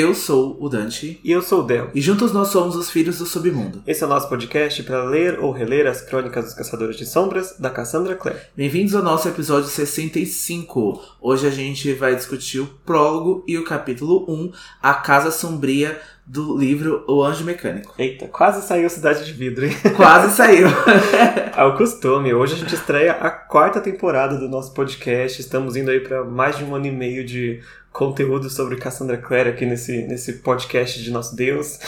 Eu sou o Dante. E eu sou o Del. E juntos nós somos os Filhos do Submundo. Esse é o nosso podcast para ler ou reler as crônicas dos Caçadores de Sombras, da Cassandra Clare. Bem-vindos ao nosso episódio 65. Hoje a gente vai discutir o prólogo e o capítulo 1, A Casa Sombria do livro O Anjo Mecânico. Eita, quase saiu Cidade de Vidro, hein? Quase saiu. Ao costume, hoje a gente estreia a quarta temporada do nosso podcast. Estamos indo aí para mais de um ano e meio de conteúdo sobre Cassandra Clare aqui nesse, nesse podcast de nosso Deus.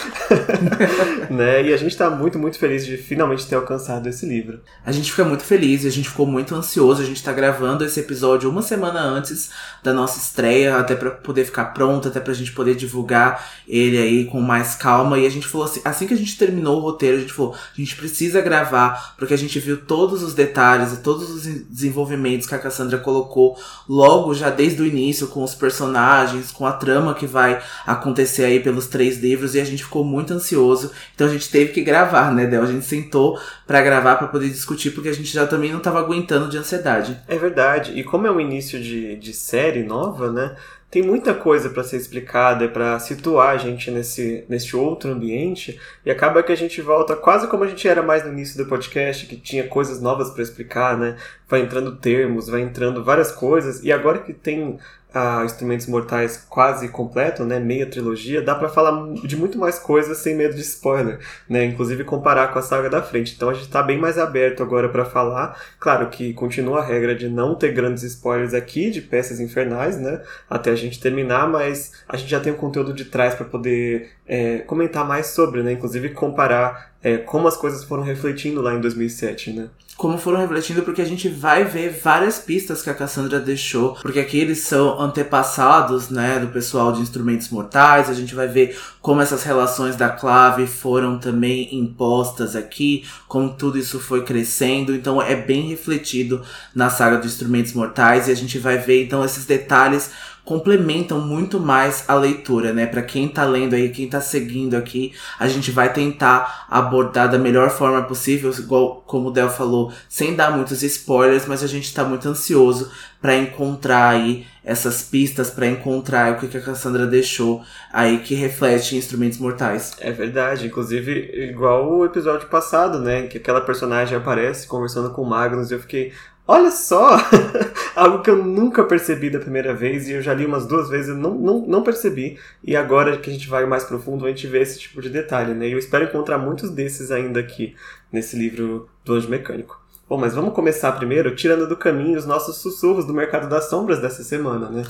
né? E a gente está muito, muito feliz de finalmente ter alcançado esse livro. A gente fica muito feliz a gente ficou muito ansioso. A gente está gravando esse episódio uma semana antes da nossa estreia, até para poder ficar pronto, até pra gente poder divulgar ele aí com mais calma. E a gente falou assim, assim que a gente terminou o roteiro, a gente falou, a gente precisa gravar, porque a gente viu todos os detalhes e todos os desenvolvimentos que a Cassandra colocou logo já desde o início com os personagens personagens, com a trama que vai acontecer aí pelos três livros, e a gente ficou muito ansioso. Então a gente teve que gravar, né, Del? A gente sentou para gravar para poder discutir, porque a gente já também não tava aguentando de ansiedade. É verdade. E como é um início de, de série nova, né? tem muita coisa para ser explicada para situar a gente nesse, nesse outro ambiente e acaba que a gente volta quase como a gente era mais no início do podcast, que tinha coisas novas para explicar, né? Vai entrando termos, vai entrando várias coisas e agora que tem a Instrumentos Mortais quase completo, né, meia trilogia, dá para falar de muito mais coisas sem medo de spoiler, né, inclusive comparar com a saga da frente. Então a gente tá bem mais aberto agora para falar. Claro que continua a regra de não ter grandes spoilers aqui de Peças Infernais, né, até a gente terminar, mas a gente já tem o conteúdo de trás para poder é, comentar mais sobre, né, inclusive comparar é, como as coisas foram refletindo lá em 2007, né? Como foram refletindo, porque a gente vai ver várias pistas que a Cassandra deixou, porque aqui eles são antepassados, né, do pessoal de instrumentos mortais, a gente vai ver como essas relações da clave foram também impostas aqui, como tudo isso foi crescendo, então é bem refletido na saga dos instrumentos mortais, e a gente vai ver então esses detalhes complementam muito mais a leitura, né? Para quem tá lendo aí, quem tá seguindo aqui, a gente vai tentar abordar da melhor forma possível, igual como o Del falou, sem dar muitos spoilers, mas a gente tá muito ansioso para encontrar aí essas pistas, para encontrar o que a Cassandra deixou aí que reflete em Instrumentos Mortais. É verdade, inclusive igual o episódio passado, né, que aquela personagem aparece conversando com o Magnus e eu fiquei, Olha só! Algo que eu nunca percebi da primeira vez e eu já li umas duas vezes e não, não, não percebi. E agora que a gente vai mais profundo, a gente vê esse tipo de detalhe, né? E eu espero encontrar muitos desses ainda aqui nesse livro do Anjo Mecânico. Bom, mas vamos começar primeiro tirando do caminho os nossos sussurros do mercado das sombras dessa semana, né?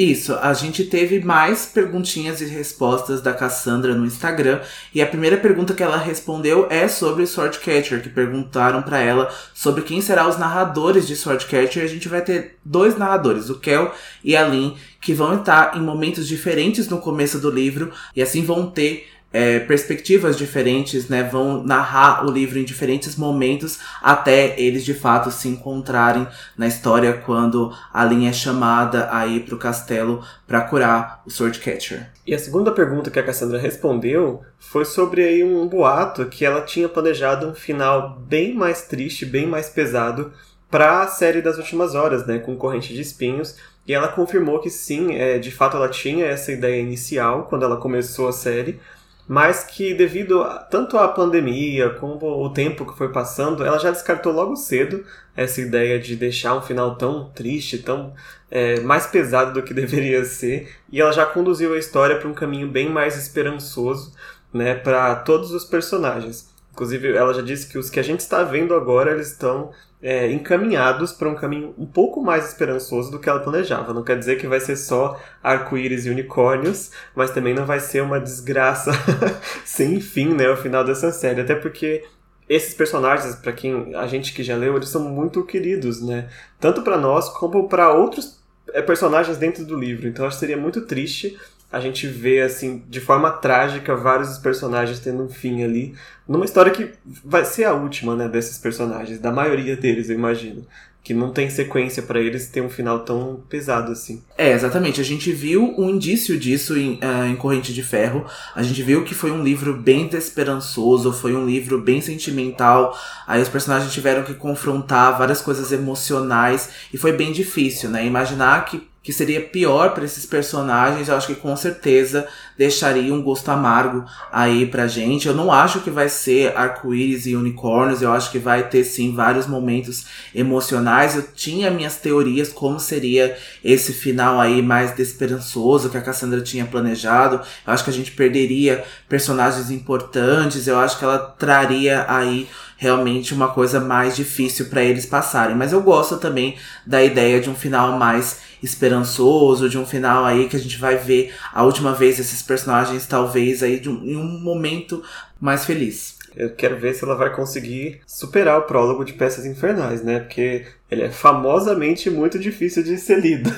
Isso, a gente teve mais perguntinhas e respostas da Cassandra no Instagram. E a primeira pergunta que ela respondeu é sobre Swordcatcher, que perguntaram para ela sobre quem serão os narradores de Swordcatcher. A gente vai ter dois narradores, o Kel e a Lynn, que vão estar em momentos diferentes no começo do livro e assim vão ter é, perspectivas diferentes, né? Vão narrar o livro em diferentes momentos até eles de fato se encontrarem na história quando a linha é chamada a ir pro castelo para curar o Swordcatcher. E a segunda pergunta que a Cassandra respondeu foi sobre aí um boato que ela tinha planejado um final bem mais triste, bem mais pesado para a série das últimas horas, né, com corrente de espinhos. E ela confirmou que sim, é, de fato ela tinha essa ideia inicial quando ela começou a série, mas que devido a, tanto à pandemia como o tempo que foi passando, ela já descartou logo cedo essa ideia de deixar um final tão triste, tão é, mais pesado do que deveria ser, e ela já conduziu a história para um caminho bem mais esperançoso, né, para todos os personagens. Inclusive, ela já disse que os que a gente está vendo agora, eles estão é, encaminhados para um caminho um pouco mais esperançoso do que ela planejava. Não quer dizer que vai ser só arco-íris e unicórnios, mas também não vai ser uma desgraça sem fim, né, ao final dessa série. Até porque esses personagens, para quem a gente que já leu, eles são muito queridos, né? Tanto para nós como para outros é, personagens dentro do livro. Então acho que seria muito triste a gente vê, assim, de forma trágica, vários personagens tendo um fim ali. Numa história que vai ser a última, né, desses personagens. Da maioria deles, eu imagino. Que não tem sequência para eles ter um final tão pesado assim. É, exatamente. A gente viu um indício disso em, uh, em Corrente de Ferro. A gente viu que foi um livro bem desesperançoso, foi um livro bem sentimental. Aí os personagens tiveram que confrontar várias coisas emocionais e foi bem difícil, né? Imaginar que que seria pior para esses personagens, eu acho que com certeza deixaria um gosto amargo aí pra gente. Eu não acho que vai ser arco-íris e unicórnios, eu acho que vai ter sim vários momentos emocionais. Eu tinha minhas teorias como seria esse final aí mais desesperançoso que a Cassandra tinha planejado. Eu acho que a gente perderia personagens importantes, eu acho que ela traria aí realmente uma coisa mais difícil para eles passarem. Mas eu gosto também da ideia de um final mais esperançoso, de um final aí que a gente vai ver a última vez esses personagens, talvez aí um, em um momento mais feliz. Eu quero ver se ela vai conseguir superar o prólogo de Peças Infernais, né? Porque ele é famosamente muito difícil de ser lido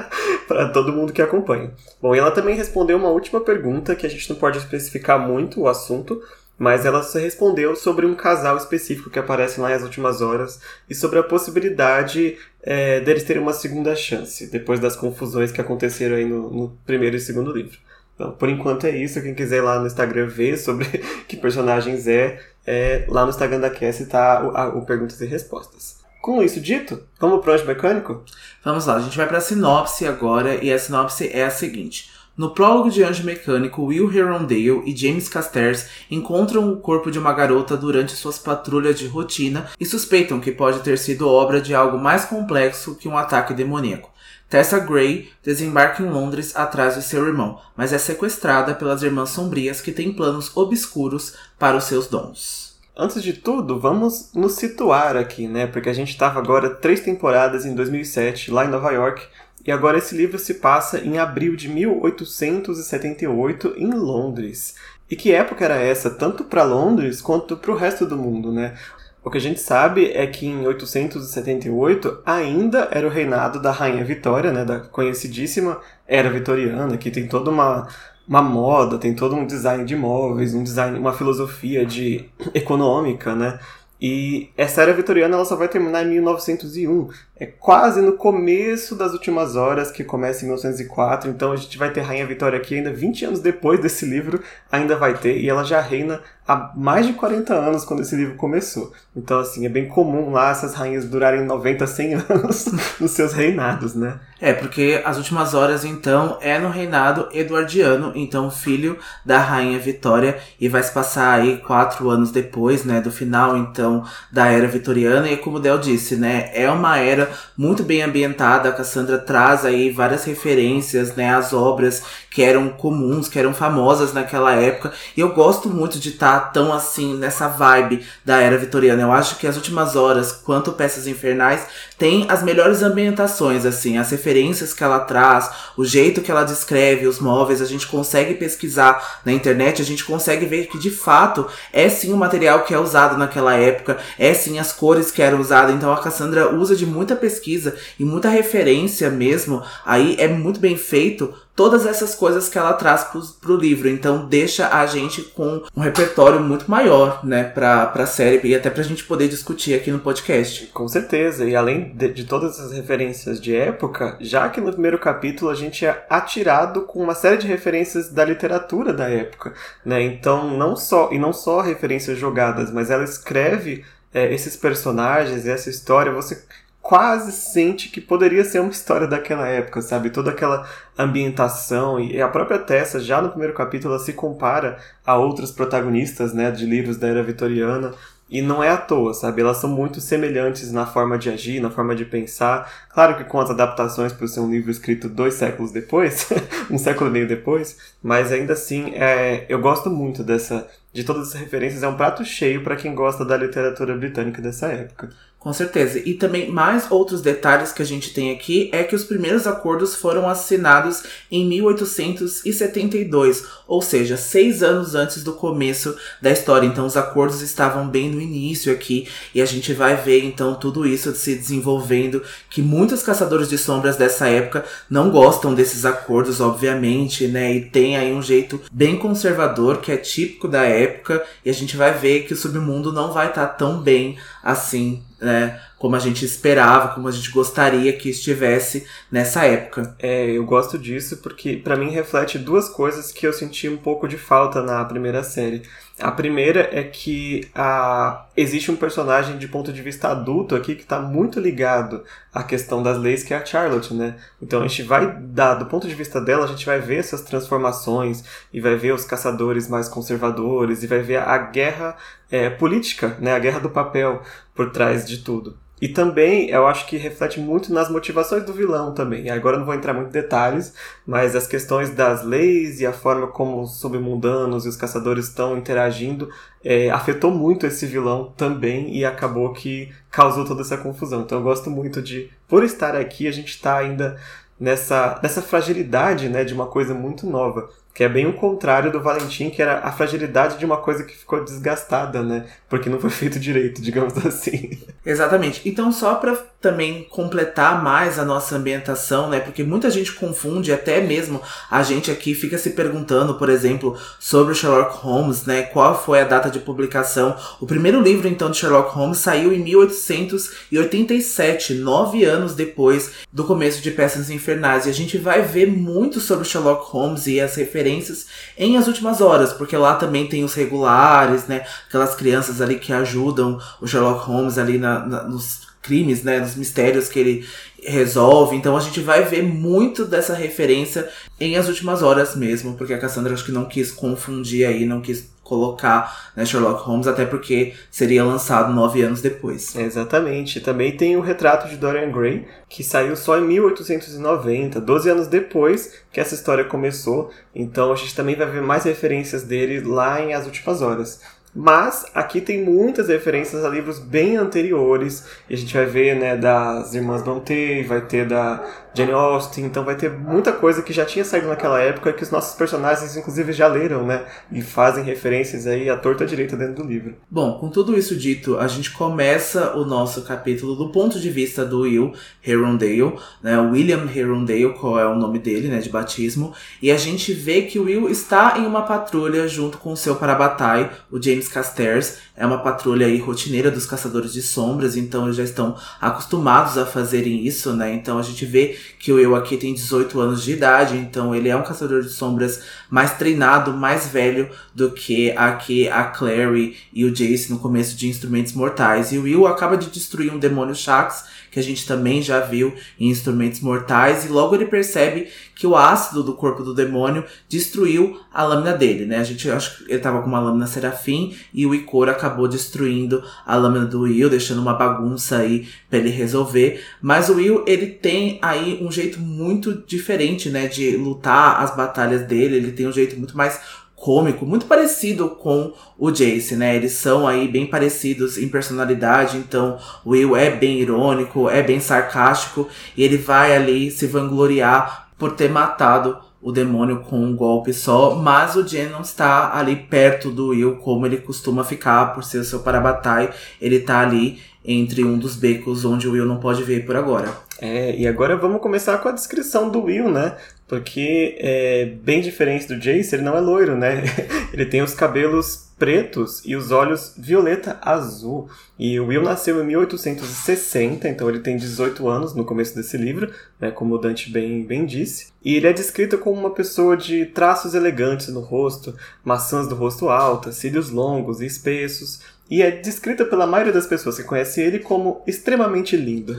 para todo mundo que acompanha. Bom, e ela também respondeu uma última pergunta que a gente não pode especificar muito o assunto, mas ela se respondeu sobre um casal específico que aparece lá nas últimas horas e sobre a possibilidade é, deles terem uma segunda chance, depois das confusões que aconteceram aí no, no primeiro e segundo livro. Então, por enquanto é isso. Quem quiser ir lá no Instagram ver sobre que personagens é, é lá no Instagram da Cassie tá o, a, o Perguntas e Respostas. Com isso dito, vamos pro anjo mecânico? Vamos lá, a gente vai para a sinopse agora e a sinopse é a seguinte. No prólogo de Anjo Mecânico, Will Herondale e James Casters encontram o corpo de uma garota durante suas patrulhas de rotina e suspeitam que pode ter sido obra de algo mais complexo que um ataque demoníaco. Tessa Gray desembarca em Londres atrás de seu irmão, mas é sequestrada pelas Irmãs Sombrias que têm planos obscuros para os seus dons. Antes de tudo, vamos nos situar aqui, né? Porque a gente estava agora três temporadas em 2007 lá em Nova York e agora esse livro se passa em abril de 1878 em Londres. E que época era essa, tanto para Londres quanto para o resto do mundo, né? O que a gente sabe é que em 878 ainda era o reinado da Rainha Vitória, né, da conhecidíssima Era Vitoriana, que tem toda uma, uma moda, tem todo um design de móveis, um design, uma filosofia de econômica, né? E essa era vitoriana ela só vai terminar em 1901. É quase no começo das últimas horas, que começa em 1904. Então a gente vai ter Rainha Vitória aqui ainda 20 anos depois desse livro, ainda vai ter. E ela já reina há mais de 40 anos quando esse livro começou. Então, assim, é bem comum lá essas rainhas durarem 90, 100 anos nos seus reinados, né? É, porque as últimas horas, então, é no reinado eduardiano, então filho da rainha Vitória, e vai se passar aí quatro anos depois, né, do final, então, da era vitoriana, e como o Del disse, né, é uma era muito bem ambientada, a Cassandra traz aí várias referências, né, às obras que eram comuns, que eram famosas naquela época, e eu gosto muito de estar tá tão assim, nessa vibe da era vitoriana, eu acho que as últimas horas, quanto Peças Infernais, tem as melhores ambientações, assim, as referências que ela traz, o jeito que ela descreve os móveis, a gente consegue pesquisar na internet, a gente consegue ver que de fato é sim o material que é usado naquela época, é sim as cores que eram usadas, então a Cassandra usa de muita pesquisa e muita referência mesmo, aí é muito bem feito todas essas coisas que ela traz pro, pro livro. Então deixa a gente com um repertório muito maior, né, pra, pra série e até pra gente poder discutir aqui no podcast. Com certeza. E além de, de todas as referências de época, já que no primeiro capítulo a gente é atirado com uma série de referências da literatura da época, né? Então não só e não só referências jogadas, mas ela escreve é, esses personagens e essa história, você quase sente que poderia ser uma história daquela época, sabe? Toda aquela ambientação e a própria Tessa, já no primeiro capítulo, ela se compara a outros protagonistas, né, de livros da era vitoriana. E não é à toa, sabe? Elas são muito semelhantes na forma de agir, na forma de pensar. Claro que com as adaptações por ser um livro escrito dois séculos depois, um século e meio depois, mas ainda assim, é, eu gosto muito dessa, de todas as referências. É um prato cheio para quem gosta da literatura britânica dessa época. Com certeza. E também mais outros detalhes que a gente tem aqui é que os primeiros acordos foram assinados em 1872, ou seja, seis anos antes do começo da história. Então os acordos estavam bem no início aqui e a gente vai ver então tudo isso se desenvolvendo. Que muitos caçadores de sombras dessa época não gostam desses acordos, obviamente, né? E tem aí um jeito bem conservador que é típico da época e a gente vai ver que o submundo não vai estar tá tão bem assim né, como a gente esperava, como a gente gostaria que estivesse nessa época. É, eu gosto disso porque para mim reflete duas coisas que eu senti um pouco de falta na primeira série. A primeira é que a, existe um personagem de ponto de vista adulto aqui que está muito ligado à questão das leis, que é a Charlotte, né? Então a gente vai dar, do ponto de vista dela, a gente vai ver essas transformações e vai ver os caçadores mais conservadores e vai ver a guerra é, política, né? A guerra do papel por trás de tudo. E também eu acho que reflete muito nas motivações do vilão também. Agora não vou entrar muito em detalhes, mas as questões das leis e a forma como os submundanos e os caçadores estão interagindo é, afetou muito esse vilão também e acabou que causou toda essa confusão. Então eu gosto muito de, por estar aqui, a gente está ainda nessa, nessa fragilidade né, de uma coisa muito nova. Que é bem o contrário do Valentim, que era a fragilidade de uma coisa que ficou desgastada, né? Porque não foi feito direito, digamos assim. Exatamente. Então, só para também completar mais a nossa ambientação, né? Porque muita gente confunde, até mesmo a gente aqui fica se perguntando, por exemplo, sobre Sherlock Holmes, né? Qual foi a data de publicação? O primeiro livro, então, de Sherlock Holmes saiu em 1887, nove anos depois do começo de Peças Infernais. E a gente vai ver muito sobre Sherlock Holmes e as referências referências em As Últimas Horas, porque lá também tem os regulares, né? Aquelas crianças ali que ajudam o Sherlock Holmes ali na, na, nos crimes, né? Nos mistérios que ele resolve. Então a gente vai ver muito dessa referência em As Últimas Horas mesmo, porque a Cassandra acho que não quis confundir aí, não quis colocar né, Sherlock Holmes, até porque seria lançado nove anos depois. Exatamente. Também tem o retrato de Dorian Gray, que saiu só em 1890, 12 anos depois que essa história começou. Então a gente também vai ver mais referências dele lá em As Últimas Horas. Mas aqui tem muitas referências a livros bem anteriores. E a gente vai ver, né, das Irmãs Brontë, vai ter da Jane Austen, então vai ter muita coisa que já tinha saído naquela época que os nossos personagens, inclusive, já leram, né? E fazem referências aí à torta direita dentro do livro. Bom, com tudo isso dito, a gente começa o nosso capítulo do ponto de vista do Will Herondale, né? William Herondale, qual é o nome dele, né, de batismo. E a gente vê que o Will está em uma patrulha junto com o seu parabatai, o James Casters. É uma patrulha aí rotineira dos caçadores de sombras, então eles já estão acostumados a fazerem isso, né? Então a gente vê que o eu aqui tem 18 anos de idade, então ele é um caçador de sombras mais treinado, mais velho do que aqui a Clary e o Jace no começo de Instrumentos Mortais. E o Will acaba de destruir um demônio Shax, que a gente também já viu em Instrumentos Mortais, e logo ele percebe que o ácido do corpo do demônio destruiu a lâmina dele, né? A gente acha que ele tava com uma lâmina serafim e o Icor acabou destruindo a lâmina do Will, deixando uma bagunça aí para ele resolver. Mas o Will, ele tem aí um jeito muito diferente, né, de lutar as batalhas dele, ele tem um jeito muito mais cômico, muito parecido com o Jace, né? Eles são aí bem parecidos em personalidade, então o Will é bem irônico, é bem sarcástico e ele vai ali se vangloriar por ter matado o demônio com um golpe só, mas o Jen não está ali perto do Will como ele costuma ficar por ser o seu parabatai. Ele tá ali entre um dos becos onde o Will não pode ver por agora. É, e agora vamos começar com a descrição do Will, né? Porque é bem diferente do Jace, ele não é loiro, né? ele tem os cabelos pretos e os olhos violeta azul. E o Will nasceu em 1860, então ele tem 18 anos no começo desse livro, né, como o Dante bem, bem disse. E ele é descrito como uma pessoa de traços elegantes no rosto, maçãs do rosto altas, cílios longos e espessos, e é descrita pela maioria das pessoas que conhecem ele como extremamente lindo.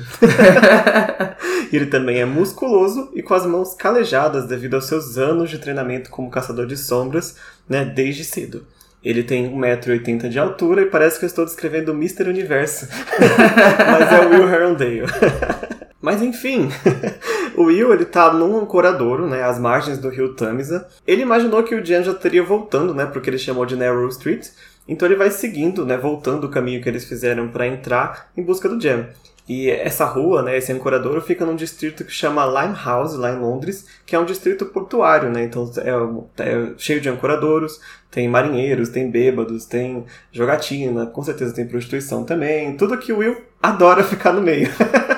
ele também é musculoso e com as mãos calejadas devido aos seus anos de treinamento como caçador de sombras, né, desde cedo. Ele tem 1,80m de altura e parece que eu estou descrevendo o Mr. Universo. Mas é o Will Herondale. Mas enfim, o Will ele tá num ancoradouro, né, às margens do rio Tamisa. Ele imaginou que o Jan já estaria voltando, né, porque ele chamou de Narrow Street, então ele vai seguindo, né, voltando o caminho que eles fizeram para entrar em busca do Jam. E essa rua, né, esse ancoradouro, fica num distrito que chama Limehouse, lá em Londres, que é um distrito portuário, né? Então é, é, cheio de ancoradouros, tem marinheiros, tem bêbados, tem jogatina, com certeza tem prostituição também, tudo que o Will adora ficar no meio.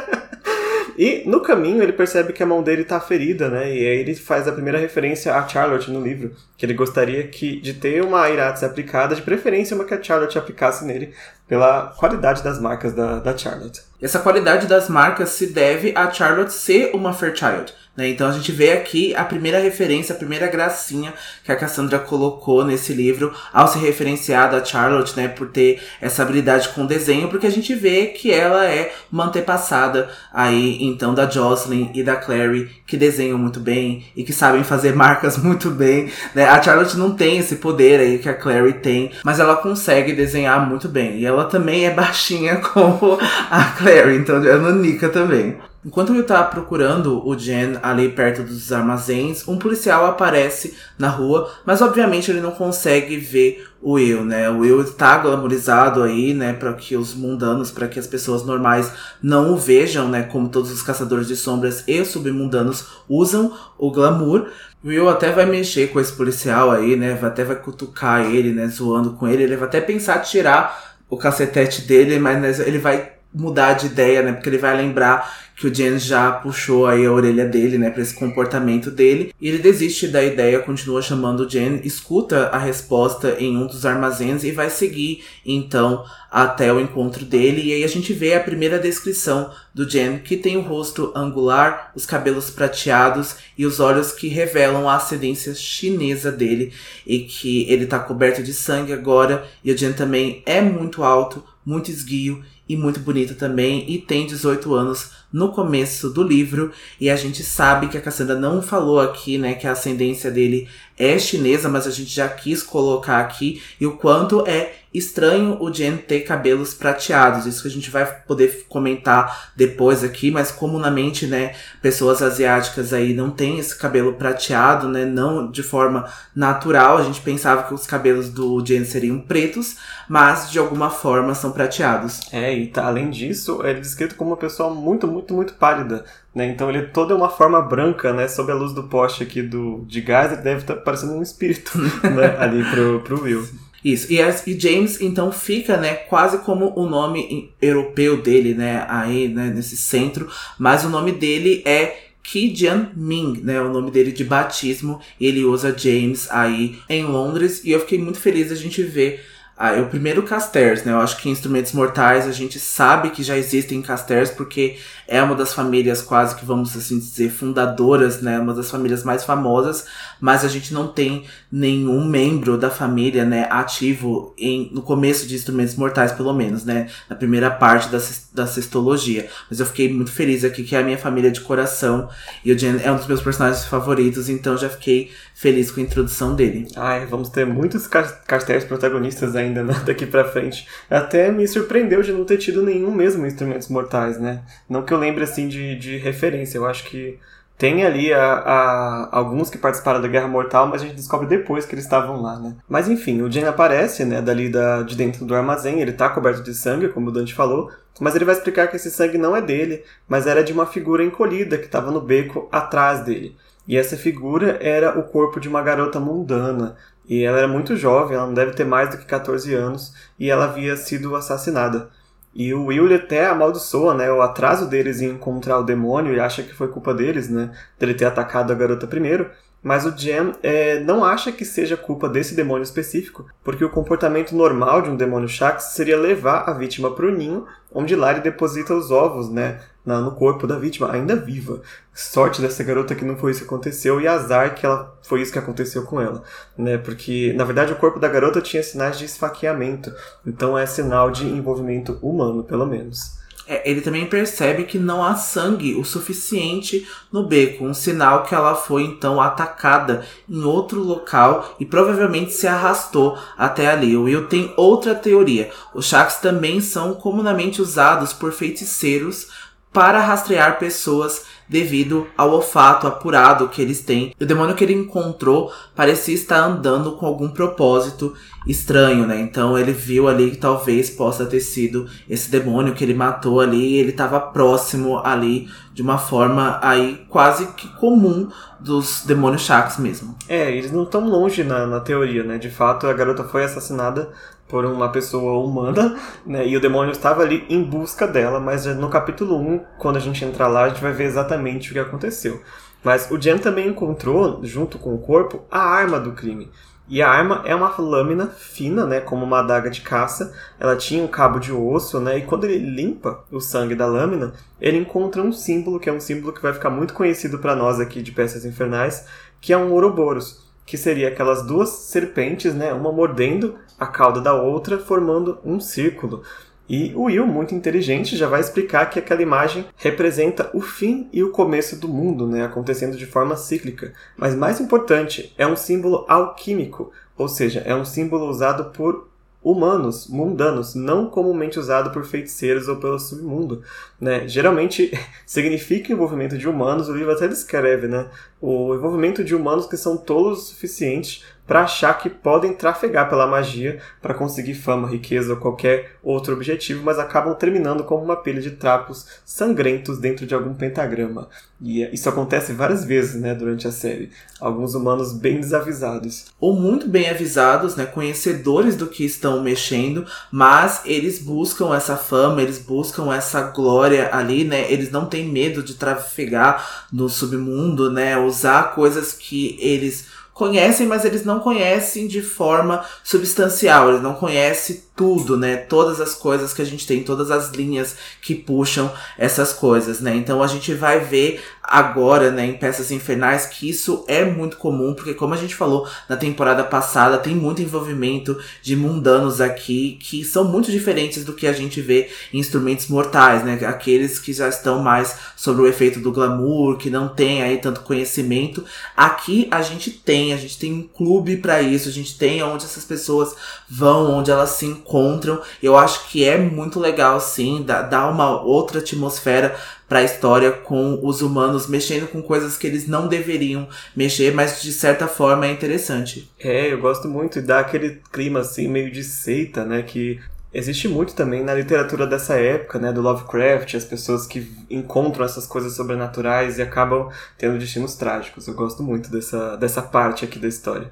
E no caminho ele percebe que a mão dele tá ferida, né? E aí ele faz a primeira referência a Charlotte no livro, que ele gostaria que, de ter uma Iratis aplicada, de preferência uma que a Charlotte aplicasse nele, pela qualidade das marcas da, da Charlotte. Essa qualidade das marcas se deve a Charlotte ser uma Fairchild. Né? Então a gente vê aqui a primeira referência, a primeira gracinha que a Cassandra colocou nesse livro ao se referenciar da Charlotte, né, por ter essa habilidade com desenho, porque a gente vê que ela é uma antepassada aí então da Jocelyn e da Clary, que desenham muito bem e que sabem fazer marcas muito bem. Né? A Charlotte não tem esse poder aí que a Clary tem, mas ela consegue desenhar muito bem. E ela também é baixinha como a Clary, então é nanica também. Enquanto ele tá procurando o Jen ali perto dos armazéns, um policial aparece na rua, mas obviamente ele não consegue ver o Will, né? O Will está glamorizado aí, né, para que os mundanos, para que as pessoas normais não o vejam, né, como todos os caçadores de sombras e submundanos usam o glamour. O Will até vai mexer com esse policial aí, né? Até vai cutucar ele, né? Zoando com ele. Ele vai até pensar tirar o cacetete dele, mas né, ele vai mudar de ideia, né? Porque ele vai lembrar que o James já puxou aí a orelha dele, né, para esse comportamento dele. E ele desiste da ideia, continua chamando o Jen, escuta a resposta em um dos armazéns e vai seguir então até o encontro dele. E aí a gente vê a primeira descrição do Jen, que tem o rosto angular, os cabelos prateados e os olhos que revelam a ascendência chinesa dele e que ele tá coberto de sangue agora. E o Jen também é muito alto, muito esguio e muito bonito também e tem 18 anos no começo do livro e a gente sabe que a Cassandra não falou aqui, né, que a ascendência dele é chinesa, mas a gente já quis colocar aqui e o quanto é estranho o Jen ter cabelos prateados. Isso que a gente vai poder comentar depois aqui, mas comumente, né, pessoas asiáticas aí não têm esse cabelo prateado, né, não de forma natural. A gente pensava que os cabelos do Jen seriam pretos, mas de alguma forma são prateados. É, e tá, além disso, ele é descrito como uma pessoa muito, muito, muito pálida. Né? Então ele é toda uma forma branca, né? Sob a luz do poste aqui do, de gás, ele deve estar tá parecendo um espírito né? ali pro, pro Will. Isso. E, e, James, então, fica, né, quase como o nome europeu dele, né, aí, né, nesse centro. Mas o nome dele é Ki Jian Ming, né, o nome dele de batismo. Ele usa James aí em Londres. E eu fiquei muito feliz a gente ver ah, é o primeiro Casters, né? Eu acho que Instrumentos Mortais a gente sabe que já existem Casters porque é uma das famílias quase que vamos assim dizer fundadoras, né? Uma das famílias mais famosas, mas a gente não tem nenhum membro da família, né, ativo em, no começo de Instrumentos Mortais, pelo menos, né? Na primeira parte da, da sextologia. Mas eu fiquei muito feliz aqui que é a minha família de coração e o Jen é um dos meus personagens favoritos, então já fiquei feliz com a introdução dele. Ai, vamos ter muitos Casters protagonistas ainda né, daqui pra frente. Até me surpreendeu de não ter tido nenhum mesmo Instrumentos Mortais, né? Não que eu lembre assim de, de referência, eu acho que tem ali a, a, alguns que participaram da Guerra Mortal, mas a gente descobre depois que eles estavam lá, né? Mas enfim, o Jane aparece, né, dali da, de dentro do armazém, ele tá coberto de sangue, como o Dante falou, mas ele vai explicar que esse sangue não é dele, mas era de uma figura encolhida que estava no beco atrás dele. E essa figura era o corpo de uma garota mundana. E ela era muito jovem, ela não deve ter mais do que 14 anos, e ela havia sido assassinada. E o Will até amaldiçoa, né, o atraso deles em encontrar o demônio e acha que foi culpa deles, né, dele ter atacado a garota primeiro. Mas o Jam é, não acha que seja culpa desse demônio específico, porque o comportamento normal de um demônio Shax seria levar a vítima para o ninho, onde lá ele deposita os ovos, né, no corpo da vítima, ainda viva. Sorte dessa garota que não foi isso que aconteceu e azar que ela foi isso que aconteceu com ela, né? Porque na verdade o corpo da garota tinha sinais de esfaqueamento, então é sinal de envolvimento humano, pelo menos. É, ele também percebe que não há sangue o suficiente no beco, um sinal que ela foi então atacada em outro local e provavelmente se arrastou até ali. O Will tem outra teoria. Os Shaks também são comumente usados por feiticeiros para rastrear pessoas devido ao olfato apurado que eles têm. O demônio que ele encontrou parecia estar andando com algum propósito estranho, né? Então ele viu ali que talvez possa ter sido esse demônio que ele matou ali, ele estava próximo ali de uma forma aí quase que comum dos demônios Shax mesmo. É, eles não estão longe na, na teoria, né? De fato, a garota foi assassinada por uma pessoa humana, né? E o demônio estava ali em busca dela, mas no capítulo 1, quando a gente entrar lá, a gente vai ver exatamente o que aconteceu. Mas o Jen também encontrou, junto com o corpo, a arma do crime. E a arma é uma lâmina fina, né, como uma adaga de caça. Ela tinha um cabo de osso, né, e quando ele limpa o sangue da lâmina, ele encontra um símbolo, que é um símbolo que vai ficar muito conhecido para nós aqui de Peças Infernais, que é um Ouroboros, que seria aquelas duas serpentes, né, uma mordendo a cauda da outra, formando um círculo. E o Will, muito inteligente, já vai explicar que aquela imagem representa o fim e o começo do mundo, né, acontecendo de forma cíclica. Mas mais importante, é um símbolo alquímico, ou seja, é um símbolo usado por humanos, mundanos, não comumente usado por feiticeiros ou pelo submundo. Né? Geralmente significa envolvimento de humanos, o livro até descreve né? o envolvimento de humanos que são tolos o suficiente para achar que podem trafegar pela magia para conseguir fama, riqueza ou qualquer outro objetivo, mas acabam terminando como uma pilha de trapos sangrentos dentro de algum pentagrama. E isso acontece várias vezes, né, durante a série. Alguns humanos bem desavisados. Ou muito bem avisados, né, conhecedores do que estão mexendo, mas eles buscam essa fama, eles buscam essa glória ali, né? Eles não têm medo de trafegar no submundo, né, usar coisas que eles conhecem, mas eles não conhecem de forma substancial, eles não conhecem tudo, né? Todas as coisas que a gente tem, todas as linhas que puxam essas coisas, né? Então a gente vai ver agora, né, em Peças Infernais, que isso é muito comum, porque como a gente falou na temporada passada, tem muito envolvimento de mundanos aqui, que são muito diferentes do que a gente vê em Instrumentos Mortais, né? Aqueles que já estão mais sobre o efeito do glamour, que não tem aí tanto conhecimento. Aqui a gente tem, a gente tem um clube para isso, a gente tem onde essas pessoas vão, onde elas se encontram. Eu acho que é muito legal, sim, dá, uma outra atmosfera para a história com os humanos mexendo com coisas que eles não deveriam mexer, mas de certa forma é interessante. É, eu gosto muito e dá aquele clima assim meio de seita, né, que existe muito também na literatura dessa época, né, do Lovecraft, as pessoas que encontram essas coisas sobrenaturais e acabam tendo destinos trágicos. Eu gosto muito dessa dessa parte aqui da história.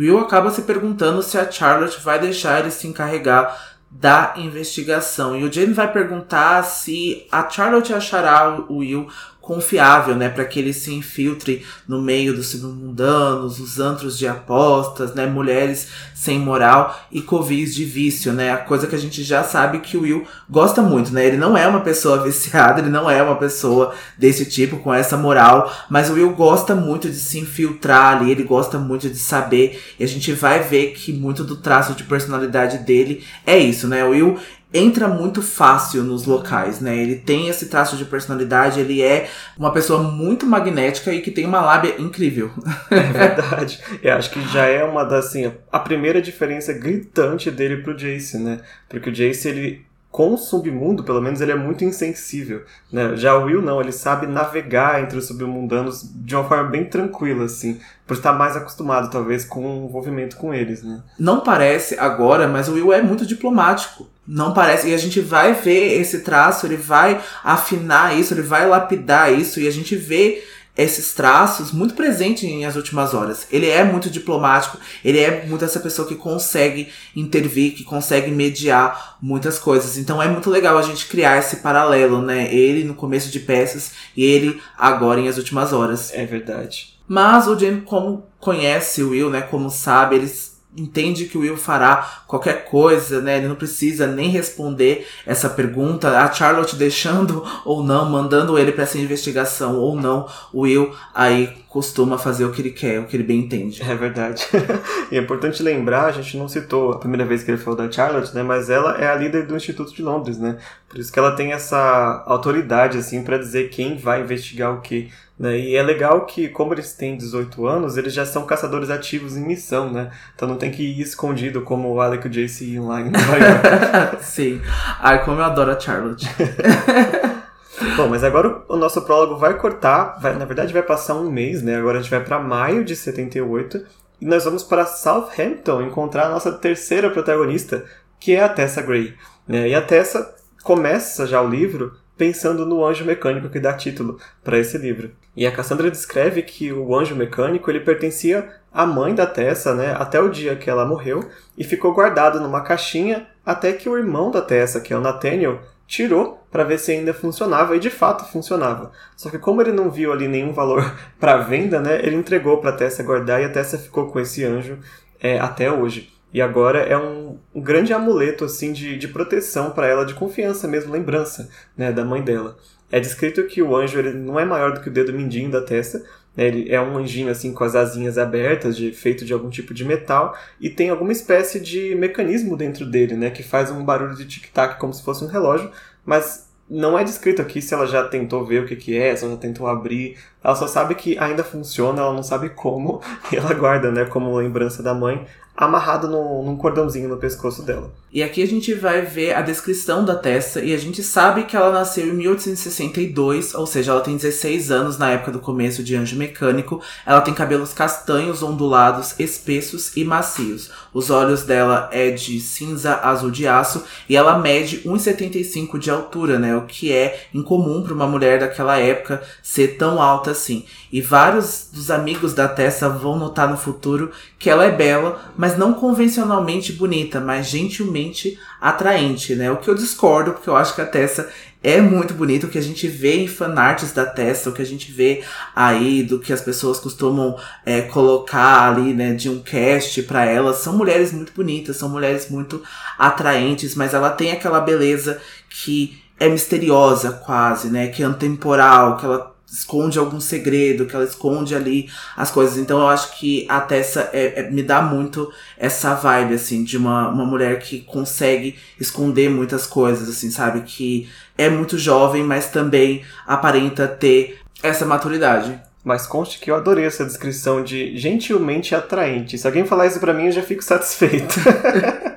Will acaba se perguntando se a Charlotte vai deixar ele se encarregar da investigação. E o Jamie vai perguntar se a Charlotte achará o Will confiável, né, para que ele se infiltre no meio dos submundanos, os antros de apostas, né, mulheres sem moral e covis de vício, né, a coisa que a gente já sabe que o Will gosta muito, né, ele não é uma pessoa viciada, ele não é uma pessoa desse tipo com essa moral, mas o Will gosta muito de se infiltrar ali, ele gosta muito de saber e a gente vai ver que muito do traço de personalidade dele é isso, né, o Will entra muito fácil nos locais, né? Ele tem esse traço de personalidade, ele é uma pessoa muito magnética e que tem uma lábia incrível. É verdade. Eu acho que já é uma das, assim, a primeira diferença gritante dele pro Jace, né? Porque o Jace, ele com o submundo, pelo menos, ele é muito insensível. Né? Já o Will não, ele sabe navegar entre os submundanos de uma forma bem tranquila, assim, por estar mais acostumado, talvez, com o envolvimento com eles. Né? Não parece agora, mas o Will é muito diplomático. Não parece. E a gente vai ver esse traço, ele vai afinar isso, ele vai lapidar isso, e a gente vê esses traços muito presentes em As Últimas Horas. Ele é muito diplomático, ele é muito essa pessoa que consegue intervir, que consegue mediar muitas coisas. Então é muito legal a gente criar esse paralelo, né? Ele no começo de peças e ele agora em As Últimas Horas. É verdade. Mas o Jamie, como conhece o Will, né? Como sabe, eles entende que o Will fará qualquer coisa, né? Ele não precisa nem responder essa pergunta. A Charlotte deixando ou não, mandando ele para essa investigação ou não, o Will aí costuma fazer o que ele quer, o que ele bem entende. É verdade. e é importante lembrar, a gente não citou a primeira vez que ele falou da Charlotte, né? Mas ela é a líder do Instituto de Londres, né? Por isso que ela tem essa autoridade, assim, para dizer quem vai investigar o que. Né? E é legal que, como eles têm 18 anos, eles já são caçadores ativos em missão, né? Então não tem que ir escondido como o Alec e o JC iam lá em Nova York. Sim. Ai, como eu adoro a Charlotte. Bom, mas agora o nosso prólogo vai cortar, vai, na verdade vai passar um mês, né? Agora a gente vai para maio de 78 e nós vamos para Southampton encontrar a nossa terceira protagonista, que é a Tessa Gray. Né? E a Tessa começa já o livro pensando no anjo mecânico que dá título para esse livro. E a Cassandra descreve que o anjo mecânico ele pertencia à mãe da Tessa, né, até o dia que ela morreu e ficou guardado numa caixinha até que o irmão da Tessa, que é o Nathaniel, tirou para ver se ainda funcionava e de fato funcionava. Só que como ele não viu ali nenhum valor para venda, né, ele entregou para Tessa guardar e a Tessa ficou com esse anjo é, até hoje. E agora é um, um grande amuleto assim de, de proteção para ela, de confiança mesmo, lembrança né, da mãe dela. É descrito que o anjo ele não é maior do que o dedo mindinho da testa, né, ele é um anjinho assim com as asinhas abertas, de, feito de algum tipo de metal, e tem alguma espécie de mecanismo dentro dele, né, que faz um barulho de tic-tac como se fosse um relógio, mas não é descrito aqui se ela já tentou ver o que, que é, se ela já tentou abrir. Ela só sabe que ainda funciona, ela não sabe como, e ela guarda, né, como lembrança da mãe amarrado no, num cordãozinho no pescoço dela. E aqui a gente vai ver a descrição da Tessa e a gente sabe que ela nasceu em 1862, ou seja, ela tem 16 anos na época do começo de Anjo Mecânico. Ela tem cabelos castanhos, ondulados, espessos e macios. Os olhos dela é de cinza azul de aço e ela mede 1,75 de altura, né? O que é incomum para uma mulher daquela época ser tão alta assim. E vários dos amigos da Tessa vão notar no futuro que ela é bela, mas não convencionalmente bonita, mas gentilmente atraente, né? O que eu discordo, porque eu acho que a Tessa é muito bonita, o que a gente vê em fanarts da Tessa, o que a gente vê aí do que as pessoas costumam é, colocar ali, né, de um cast para ela, são mulheres muito bonitas, são mulheres muito atraentes, mas ela tem aquela beleza que é misteriosa quase, né, que é antemporal, que ela esconde algum segredo, que ela esconde ali as coisas. Então eu acho que a Tessa é, é, me dá muito essa vibe, assim, de uma, uma mulher que consegue esconder muitas coisas, assim, sabe? Que é muito jovem, mas também aparenta ter essa maturidade. Mas conste que eu adorei essa descrição de gentilmente atraente. Se alguém falar isso pra mim, eu já fico satisfeito.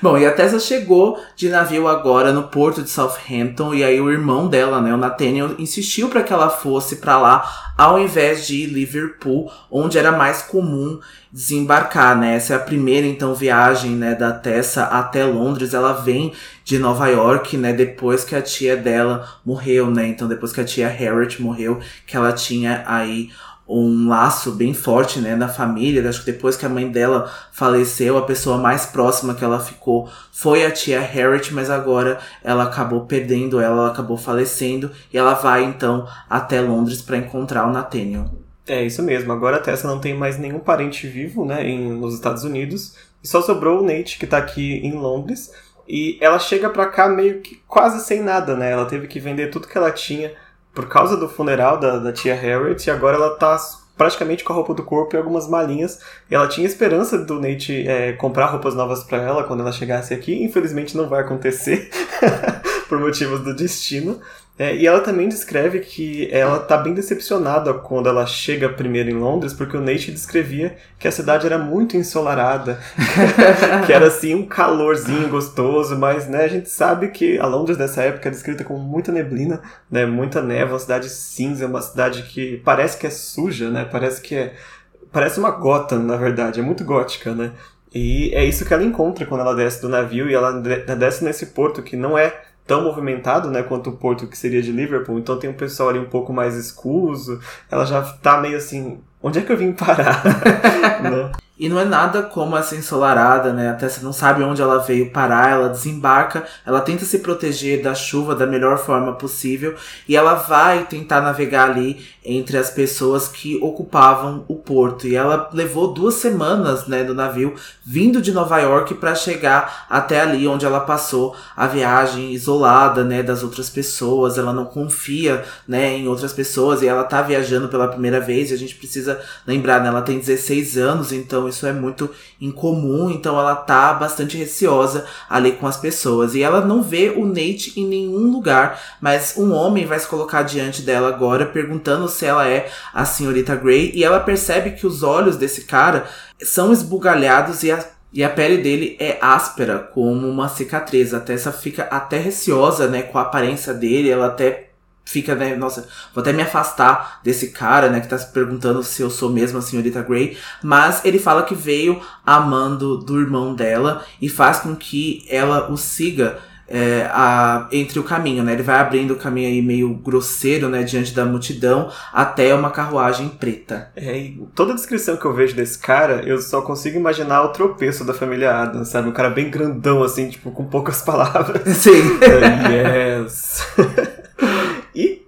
Bom, e a Tessa chegou de navio agora no porto de Southampton e aí o irmão dela, né, o Nathaniel, insistiu para que ela fosse para lá ao invés de Liverpool, onde era mais comum desembarcar, né? Essa é a primeira então viagem, né, da Tessa até Londres. Ela vem de Nova York, né, depois que a tia dela morreu, né? Então depois que a tia Harriet morreu, que ela tinha aí um laço bem forte, né, na família. Acho que depois que a mãe dela faleceu, a pessoa mais próxima que ela ficou foi a tia Harriet, mas agora ela acabou perdendo ela, ela acabou falecendo e ela vai então até Londres para encontrar o Nathaniel. É isso mesmo. Agora a Tessa não tem mais nenhum parente vivo, né, em, nos Estados Unidos. E só sobrou o Nate que tá aqui em Londres. E ela chega pra cá meio que quase sem nada, né? Ela teve que vender tudo que ela tinha por causa do funeral da, da tia Harriet, e agora ela tá praticamente com a roupa do corpo e algumas malinhas. E ela tinha esperança do Nate é, comprar roupas novas para ela quando ela chegasse aqui. Infelizmente não vai acontecer por motivos do destino. É, e ela também descreve que ela tá bem decepcionada quando ela chega primeiro em Londres, porque o Nate descrevia que a cidade era muito ensolarada, que era assim um calorzinho gostoso, mas né, a gente sabe que a Londres dessa época é descrita com muita neblina, né, muita neve, uma cidade cinza, uma cidade que parece que é suja, né, parece que é parece uma gota, na verdade, é muito gótica, né? E é isso que ela encontra quando ela desce do navio e ela desce nesse porto que não é tão movimentado, né, quanto o porto que seria de Liverpool, então tem um pessoal ali um pouco mais escuso, ela já tá meio assim, onde é que eu vim parar? né? E não é nada como essa ensolarada, né? Até você não sabe onde ela veio parar, ela desembarca, ela tenta se proteger da chuva da melhor forma possível e ela vai tentar navegar ali entre as pessoas que ocupavam o porto. E ela levou duas semanas, né, do navio vindo de Nova York para chegar até ali onde ela passou a viagem isolada, né, das outras pessoas. Ela não confia, né, em outras pessoas e ela tá viajando pela primeira vez. E a gente precisa lembrar, né, ela tem 16 anos, então isso é muito incomum, então ela tá bastante receosa ali com as pessoas. E ela não vê o Nate em nenhum lugar, mas um homem vai se colocar diante dela agora, perguntando se ela é a senhorita Grey, e ela percebe que os olhos desse cara são esbugalhados e a e a pele dele é áspera, como uma cicatriz. A Tessa fica até receosa, né, com a aparência dele. Ela até fica, né, nossa, vou até me afastar desse cara, né, que tá se perguntando se eu sou mesmo a senhorita Grey, mas ele fala que veio amando do irmão dela e faz com que ela o siga é, a, entre o caminho, né? Ele vai abrindo o caminho aí meio grosseiro, né? Diante da multidão, até uma carruagem preta. É, e toda a descrição que eu vejo desse cara, eu só consigo imaginar o tropeço da família Adams, sabe? Um cara bem grandão, assim, tipo, com poucas palavras. Sim. yes.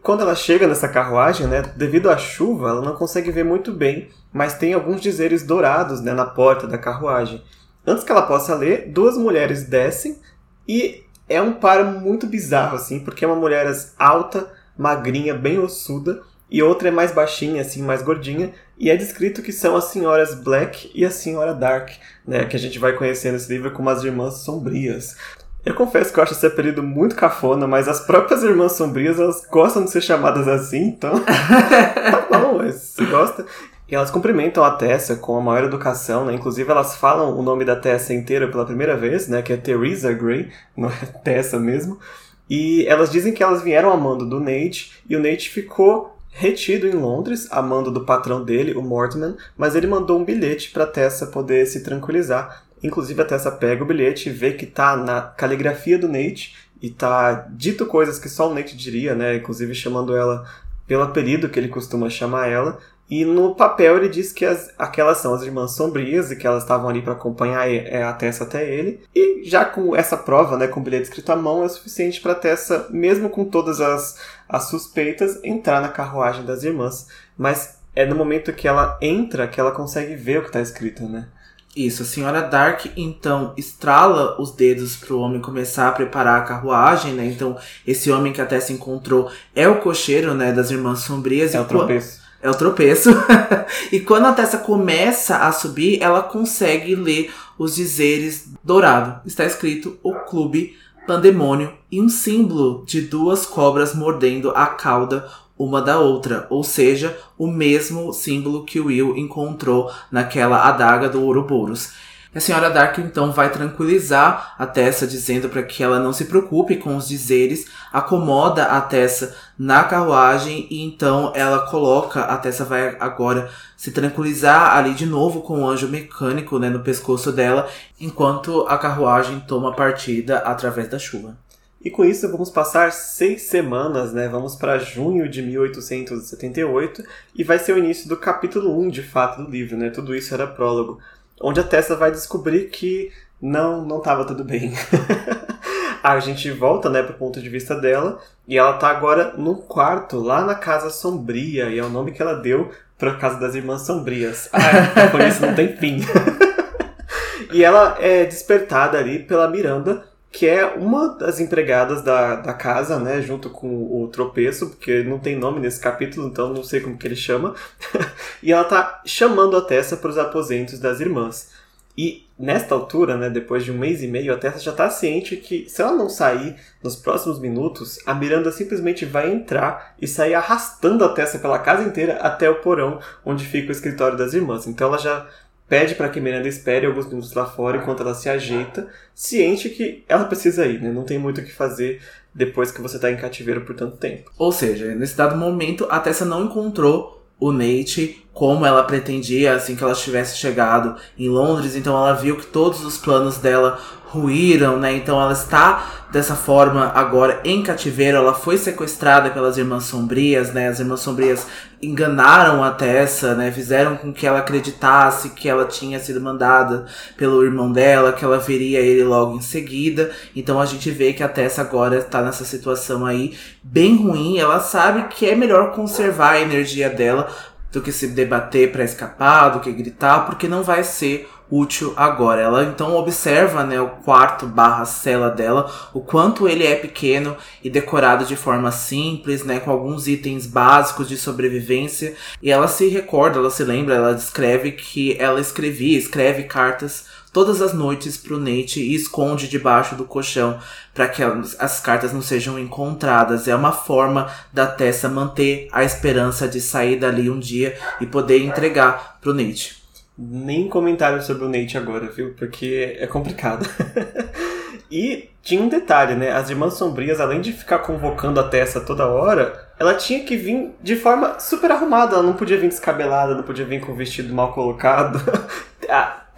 Quando ela chega nessa carruagem, né, devido à chuva, ela não consegue ver muito bem, mas tem alguns dizeres dourados né, na porta da carruagem. Antes que ela possa ler, duas mulheres descem e é um par muito bizarro, assim, porque é uma mulher alta, magrinha, bem ossuda, e outra é mais baixinha, assim, mais gordinha, e é descrito que são as senhoras Black e a senhora Dark, né, que a gente vai conhecer nesse livro como as irmãs sombrias. Eu confesso que eu acho esse apelido muito cafona, mas as próprias irmãs sombrias, elas gostam de ser chamadas assim, então tá bom, mas se gosta. E elas cumprimentam a Tessa com a maior educação, né? Inclusive elas falam o nome da Tessa inteira pela primeira vez, né? Que é Theresa Gray, não é Tessa mesmo. E elas dizem que elas vieram amando do Nate, e o Nate ficou retido em Londres, amando do patrão dele, o Mortimer, mas ele mandou um bilhete para Tessa poder se tranquilizar. Inclusive a Tessa pega o bilhete e vê que tá na caligrafia do Nate e tá dito coisas que só o Nate diria, né? Inclusive chamando ela pelo apelido que ele costuma chamar ela. E no papel ele diz que as, aquelas são as irmãs sombrias e que elas estavam ali para acompanhar é, a Tessa até ele. E já com essa prova, né, com o bilhete escrito à mão, é suficiente para Tessa, mesmo com todas as, as suspeitas, entrar na carruagem das irmãs. Mas é no momento que ela entra que ela consegue ver o que está escrito, né? Isso, a senhora Dark então estrala os dedos para o homem começar a preparar a carruagem, né? Então, esse homem que até se encontrou é o cocheiro, né, das Irmãs Sombrias. É o tropeço. É o tropeço. e quando a Tessa começa a subir, ela consegue ler os dizeres dourado. Está escrito o clube pandemônio e um símbolo de duas cobras mordendo a cauda uma da outra, ou seja, o mesmo símbolo que Will encontrou naquela adaga do Ouroboros. A senhora Dark então vai tranquilizar a Tessa, dizendo para que ela não se preocupe com os dizeres, acomoda a Tessa na carruagem e então ela coloca, a Tessa vai agora se tranquilizar ali de novo com o anjo mecânico né, no pescoço dela, enquanto a carruagem toma partida através da chuva. E com isso vamos passar seis semanas, né? Vamos para junho de 1878 e vai ser o início do capítulo 1 de fato do livro, né? Tudo isso era prólogo onde a Tessa vai descobrir que não não estava tudo bem. a gente volta, né, pro ponto de vista dela, e ela tá agora num quarto lá na Casa Sombria, e é o nome que ela deu pra Casa das Irmãs Sombrias. Ah, por isso não tem fim. e ela é despertada ali pela Miranda, que é uma das empregadas da, da casa, né, junto com o tropeço, porque não tem nome nesse capítulo, então não sei como que ele chama. e ela tá chamando a Tessa para os aposentos das irmãs. E nesta altura, né, depois de um mês e meio, a Tessa já está ciente que se ela não sair nos próximos minutos, a Miranda simplesmente vai entrar e sair arrastando a Tessa pela casa inteira até o porão onde fica o escritório das irmãs. Então ela já pede para que Miranda espere alguns minutos lá fora enquanto ela se ajeita, ciente que ela precisa ir, né? Não tem muito o que fazer depois que você está em cativeiro por tanto tempo. Ou seja, nesse dado momento, a Tessa não encontrou o Nate como ela pretendia assim que ela tivesse chegado em Londres, então ela viu que todos os planos dela ruíram, né? Então ela está dessa forma agora em cativeiro. Ela foi sequestrada pelas Irmãs Sombrias, né? As Irmãs Sombrias enganaram a Tessa, né? Fizeram com que ela acreditasse que ela tinha sido mandada pelo irmão dela, que ela veria ele logo em seguida. Então a gente vê que a Tessa agora está nessa situação aí bem ruim. Ela sabe que é melhor conservar a energia dela do que se debater para escapar, do que gritar, porque não vai ser útil agora. Ela então observa né, o quarto barra cela dela, o quanto ele é pequeno e decorado de forma simples, né, com alguns itens básicos de sobrevivência. E ela se recorda, ela se lembra, ela descreve que ela escrevia, escreve cartas todas as noites pro Nate e esconde debaixo do colchão para que as cartas não sejam encontradas. É uma forma da Tessa manter a esperança de sair dali um dia e poder entregar pro Nate nem comentário sobre o Nate agora, viu? Porque é complicado. e tinha um detalhe, né? As Irmãs Sombrias, além de ficar convocando a Tessa toda hora, ela tinha que vir de forma super arrumada. Ela não podia vir descabelada, não podia vir com o vestido mal colocado.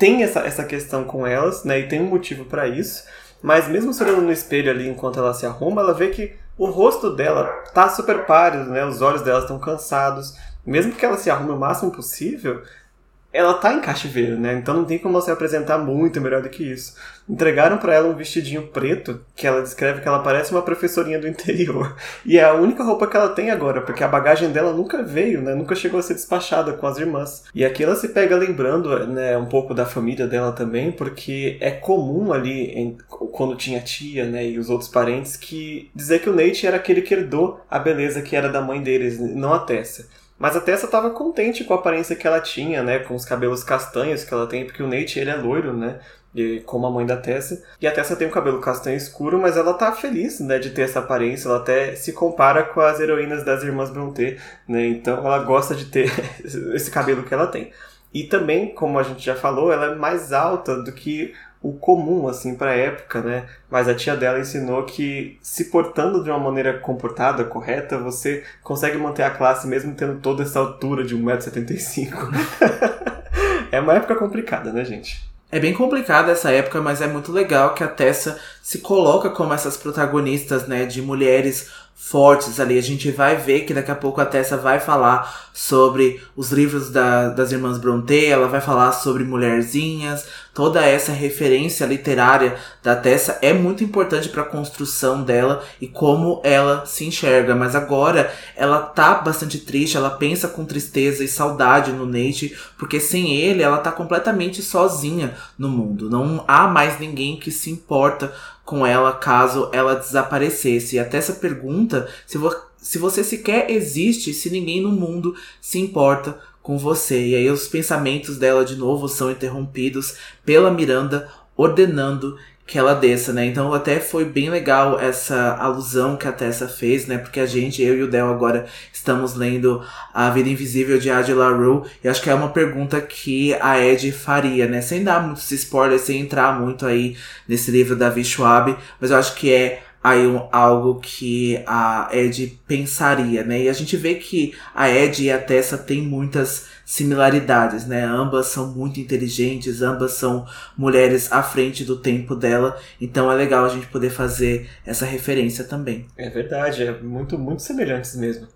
Tem essa, essa questão com elas, né? E tem um motivo para isso. Mas mesmo se olhando no espelho ali enquanto ela se arruma, ela vê que o rosto dela tá super pálido, né? Os olhos dela estão cansados. Mesmo que ela se arrume o máximo possível, ela tá em cativeiro, né? Então não tem como você apresentar muito melhor do que isso. Entregaram para ela um vestidinho preto, que ela descreve que ela parece uma professorinha do interior. E é a única roupa que ela tem agora, porque a bagagem dela nunca veio, né? Nunca chegou a ser despachada com as irmãs. E aqui ela se pega lembrando, né, um pouco da família dela também, porque é comum ali, em, quando tinha tia, né, e os outros parentes, que dizer que o Nate era aquele que herdou a beleza que era da mãe deles, não a Tessa. Mas a Tessa estava contente com a aparência que ela tinha, né? Com os cabelos castanhos que ela tem, porque o Nate, ele é loiro, né? E, como a mãe da Tessa. E a Tessa tem o cabelo castanho escuro, mas ela tá feliz, né, de ter essa aparência. Ela até se compara com as heroínas das irmãs Brontë, né? Então ela gosta de ter esse cabelo que ela tem. E também, como a gente já falou, ela é mais alta do que o comum, assim, pra época, né? Mas a tia dela ensinou que se portando de uma maneira comportada, correta, você consegue manter a classe mesmo tendo toda essa altura de 1,75m. é uma época complicada, né, gente? É bem complicada essa época, mas é muito legal que a Tessa se coloca como essas protagonistas, né, de mulheres fortes ali. A gente vai ver que daqui a pouco a Tessa vai falar sobre os livros da, das irmãs Brontë, ela vai falar sobre mulherzinhas, toda essa referência literária da Tessa é muito importante para a construção dela e como ela se enxerga. Mas agora ela tá bastante triste, ela pensa com tristeza e saudade no Nate, porque sem ele ela tá completamente sozinha no mundo. Não há mais ninguém que se importa com ela caso ela desaparecesse. E até essa pergunta, se, vo se você sequer existe, se ninguém no mundo se importa com você. E aí os pensamentos dela de novo são interrompidos pela Miranda ordenando que ela desça, né? Então até foi bem legal essa alusão que a Tessa fez, né? Porque a gente, eu e o Del agora estamos lendo A Vida Invisível de Adi LaRue e acho que é uma pergunta que a Ed faria, né? Sem dar muitos spoilers, sem entrar muito aí nesse livro da Schwab, mas eu acho que é aí um, algo que a Ed pensaria, né? E a gente vê que a Ed e a Tessa têm muitas similaridades, né? Ambas são muito inteligentes, ambas são mulheres à frente do tempo dela, então é legal a gente poder fazer essa referência também. É verdade, é muito muito semelhantes mesmo.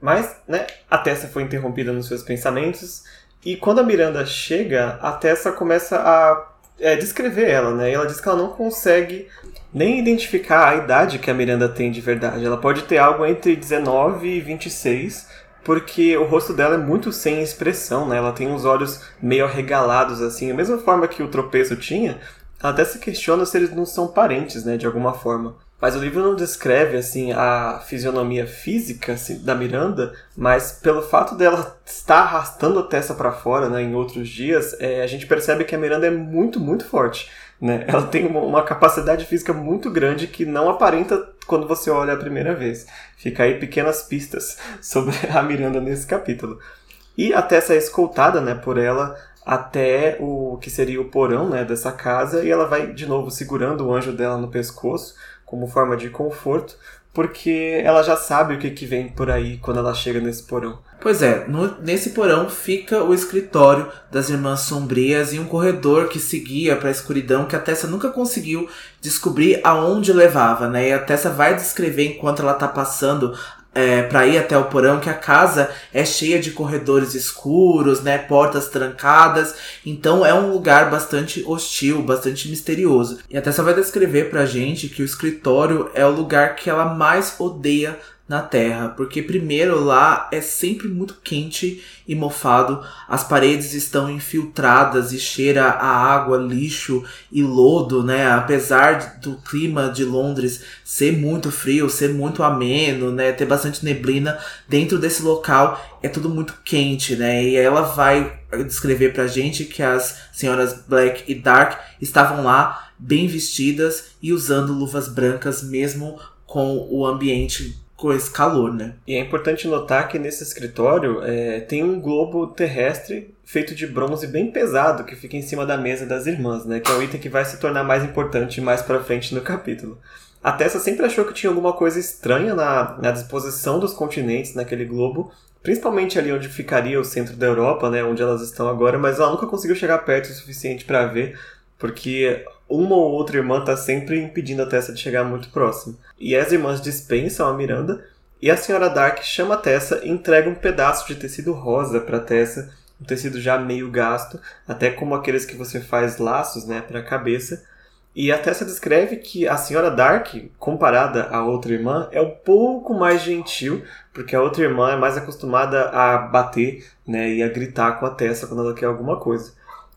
Mas, né, a Tessa foi interrompida nos seus pensamentos e quando a Miranda chega, a Tessa começa a é, descrever ela, né? E ela diz que ela não consegue nem identificar a idade que a Miranda tem de verdade. Ela pode ter algo entre 19 e 26, porque o rosto dela é muito sem expressão, né? Ela tem os olhos meio arregalados, assim. Da mesma forma que o tropeço tinha, ela até se questiona se eles não são parentes, né? De alguma forma. Mas o livro não descreve assim a fisionomia física assim, da Miranda, mas pelo fato dela estar arrastando a testa para fora, né, em outros dias, é, a gente percebe que a Miranda é muito, muito forte. Né? Ela tem uma, uma, capacidade física muito grande que não aparenta quando você olha a primeira vez. Fica aí pequenas pistas sobre a Miranda nesse capítulo. E a Tessa é escoltada né, por ela até o que seria o porão né, dessa casa e ela vai de novo segurando o anjo dela no pescoço como forma de conforto, porque ela já sabe o que, que vem por aí quando ela chega nesse porão. Pois é, no, nesse porão fica o escritório das Irmãs Sombrias e um corredor que seguia para a escuridão que a Tessa nunca conseguiu descobrir aonde levava, né? E a Tessa vai descrever enquanto ela tá passando é, para ir até o porão, que a casa é cheia de corredores escuros, né, portas trancadas, então é um lugar bastante hostil, bastante misterioso. E até só vai descrever pra gente que o escritório é o lugar que ela mais odeia na Terra, porque primeiro lá é sempre muito quente e mofado, as paredes estão infiltradas e cheira a água, lixo e lodo, né? Apesar do clima de Londres ser muito frio, ser muito ameno, né? Ter bastante neblina, dentro desse local é tudo muito quente, né? E ela vai descrever pra gente que as senhoras Black e Dark estavam lá bem vestidas e usando luvas brancas mesmo com o ambiente com esse calor, né? E é importante notar que nesse escritório é, tem um globo terrestre feito de bronze bem pesado que fica em cima da mesa das irmãs, né? Que é um item que vai se tornar mais importante mais para frente no capítulo. A Tessa sempre achou que tinha alguma coisa estranha na, na disposição dos continentes naquele globo, principalmente ali onde ficaria o centro da Europa, né, onde elas estão agora, mas ela nunca conseguiu chegar perto o suficiente para ver, porque uma ou outra irmã está sempre impedindo a Tessa de chegar muito próximo. E as irmãs dispensam a Miranda, e a senhora Dark chama a Tessa e entrega um pedaço de tecido rosa para Tessa, um tecido já meio gasto, até como aqueles que você faz laços, né, para a cabeça. E a Tessa descreve que a senhora Dark, comparada à outra irmã, é um pouco mais gentil, porque a outra irmã é mais acostumada a bater né, e a gritar com a Tessa quando ela quer alguma coisa.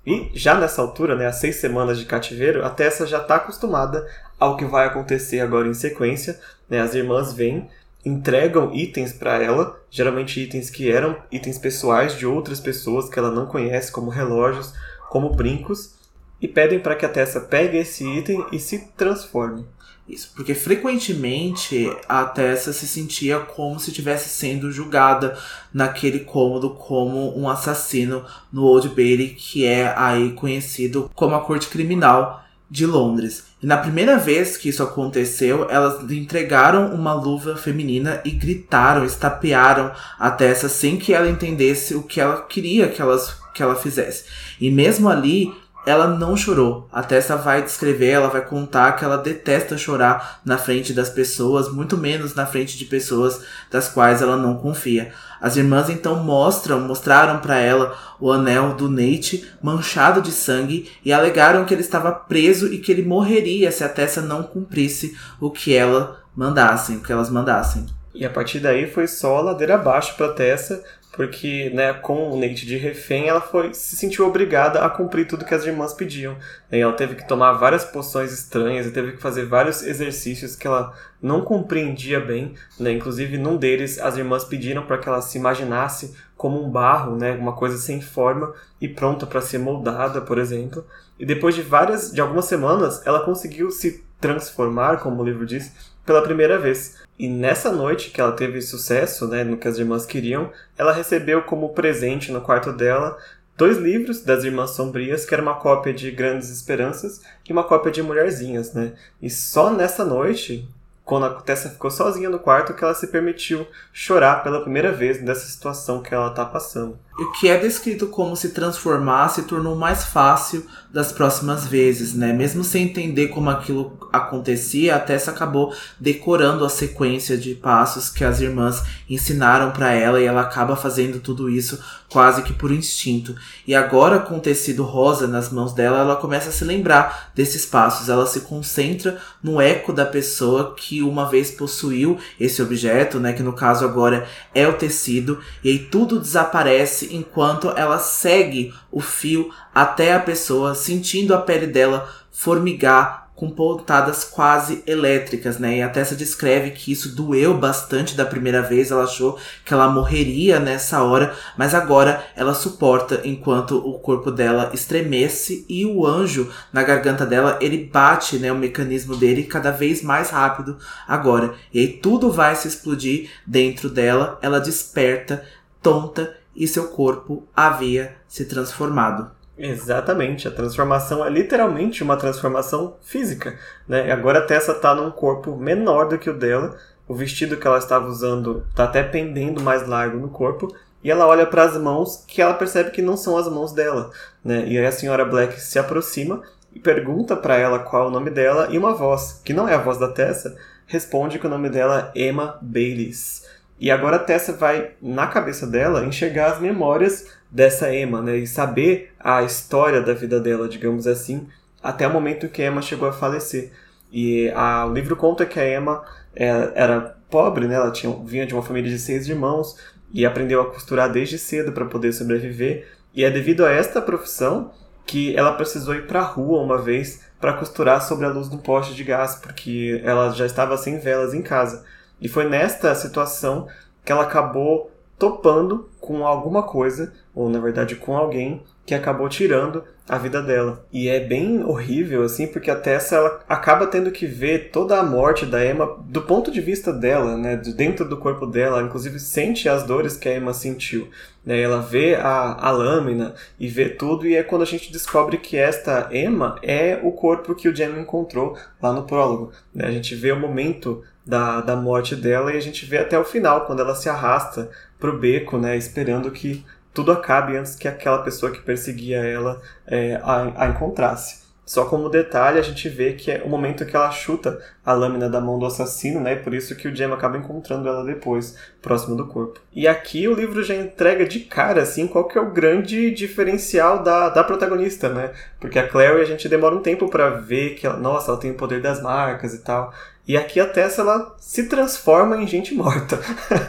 E já nessa altura, né, às seis semanas de cativeiro, a Tessa já está acostumada ao que vai acontecer agora em sequência. Né, as irmãs vêm, entregam itens para ela, geralmente itens que eram itens pessoais de outras pessoas que ela não conhece, como relógios, como brincos, e pedem para que a Tessa pegue esse item e se transforme. Isso, porque frequentemente a Tessa se sentia como se estivesse sendo julgada naquele cômodo como um assassino no Old Bailey, que é aí conhecido como a corte criminal de Londres. E na primeira vez que isso aconteceu, elas lhe entregaram uma luva feminina e gritaram, estapearam a Tessa sem que ela entendesse o que ela queria que, elas, que ela fizesse. E mesmo ali, ela não chorou. A Tessa vai descrever, ela vai contar que ela detesta chorar na frente das pessoas, muito menos na frente de pessoas das quais ela não confia. As irmãs então mostram, mostraram para ela o anel do Nate manchado de sangue e alegaram que ele estava preso e que ele morreria se a Tessa não cumprisse o que ela mandassem, o que elas mandassem. E a partir daí foi só ladeira abaixo para Tessa, porque, né, com o Nate de refém, ela foi se sentiu obrigada a cumprir tudo que as irmãs pediam. E ela teve que tomar várias poções estranhas e teve que fazer vários exercícios que ela não compreendia bem, né? Inclusive, num deles, as irmãs pediram para que ela se imaginasse como um barro, né, uma coisa sem forma e pronta para ser moldada, por exemplo. E depois de várias, de algumas semanas, ela conseguiu se transformar, como o livro diz, pela primeira vez. E nessa noite que ela teve sucesso, né, no que as irmãs queriam, ela recebeu como presente no quarto dela dois livros das Irmãs Sombrias, que era uma cópia de Grandes Esperanças e uma cópia de Mulherzinhas, né? E só nessa noite quando a Tessa ficou sozinha no quarto, que ela se permitiu chorar pela primeira vez dessa situação que ela está passando. O que é descrito como se transformar se tornou mais fácil das próximas vezes, né? Mesmo sem entender como aquilo acontecia, a Tessa acabou decorando a sequência de passos que as irmãs ensinaram para ela e ela acaba fazendo tudo isso quase que por instinto. E agora com o tecido rosa nas mãos dela, ela começa a se lembrar desses passos. Ela se concentra no eco da pessoa que uma vez possuiu esse objeto, né, que no caso agora é o tecido, e aí tudo desaparece enquanto ela segue o fio até a pessoa, sentindo a pele dela formigar com pontadas quase elétricas, né? E a Tessa descreve que isso doeu bastante da primeira vez, ela achou que ela morreria nessa hora, mas agora ela suporta enquanto o corpo dela estremece e o anjo na garganta dela, ele bate, né, o mecanismo dele cada vez mais rápido agora. E aí tudo vai se explodir dentro dela, ela desperta, tonta, e seu corpo havia se transformado. Exatamente, a transformação é literalmente uma transformação física. Né? Agora a Tessa está num corpo menor do que o dela, o vestido que ela estava usando está até pendendo mais largo no corpo, e ela olha para as mãos que ela percebe que não são as mãos dela. Né? E aí a senhora Black se aproxima e pergunta para ela qual é o nome dela, e uma voz, que não é a voz da Tessa, responde que o nome dela é Emma Baylis. E agora a Tessa vai, na cabeça dela, enxergar as memórias dessa Emma, né? E saber a história da vida dela, digamos assim, até o momento que a Emma chegou a falecer. E a, o livro conta que a Emma é, era pobre, né? Ela tinha, vinha de uma família de seis irmãos e aprendeu a costurar desde cedo para poder sobreviver. E é devido a esta profissão que ela precisou ir para a rua uma vez para costurar sobre a luz do poste de gás, porque ela já estava sem velas em casa. E foi nesta situação que ela acabou topando com alguma coisa, ou na verdade com alguém, que acabou tirando a vida dela. E é bem horrível, assim, porque a Tessa ela acaba tendo que ver toda a morte da Emma do ponto de vista dela, né, de dentro do corpo dela, ela, inclusive sente as dores que a Emma sentiu. Né, ela vê a, a lâmina e vê tudo, e é quando a gente descobre que esta Emma é o corpo que o Jamie encontrou lá no prólogo. Né, a gente vê o momento da, da morte dela e a gente vê até o final, quando ela se arrasta pro beco, né, esperando que tudo acabe antes que aquela pessoa que perseguia ela é, a, a, encontrasse. Só como detalhe, a gente vê que é o momento que ela chuta a lâmina da mão do assassino, né? Por isso que o Jem acaba encontrando ela depois, próximo do corpo. E aqui o livro já entrega de cara, assim, qual que é o grande diferencial da, da protagonista, né? Porque a Clary a gente demora um tempo para ver que ela, nossa, ela tem o poder das marcas e tal. E aqui a Tessa ela se transforma em gente morta.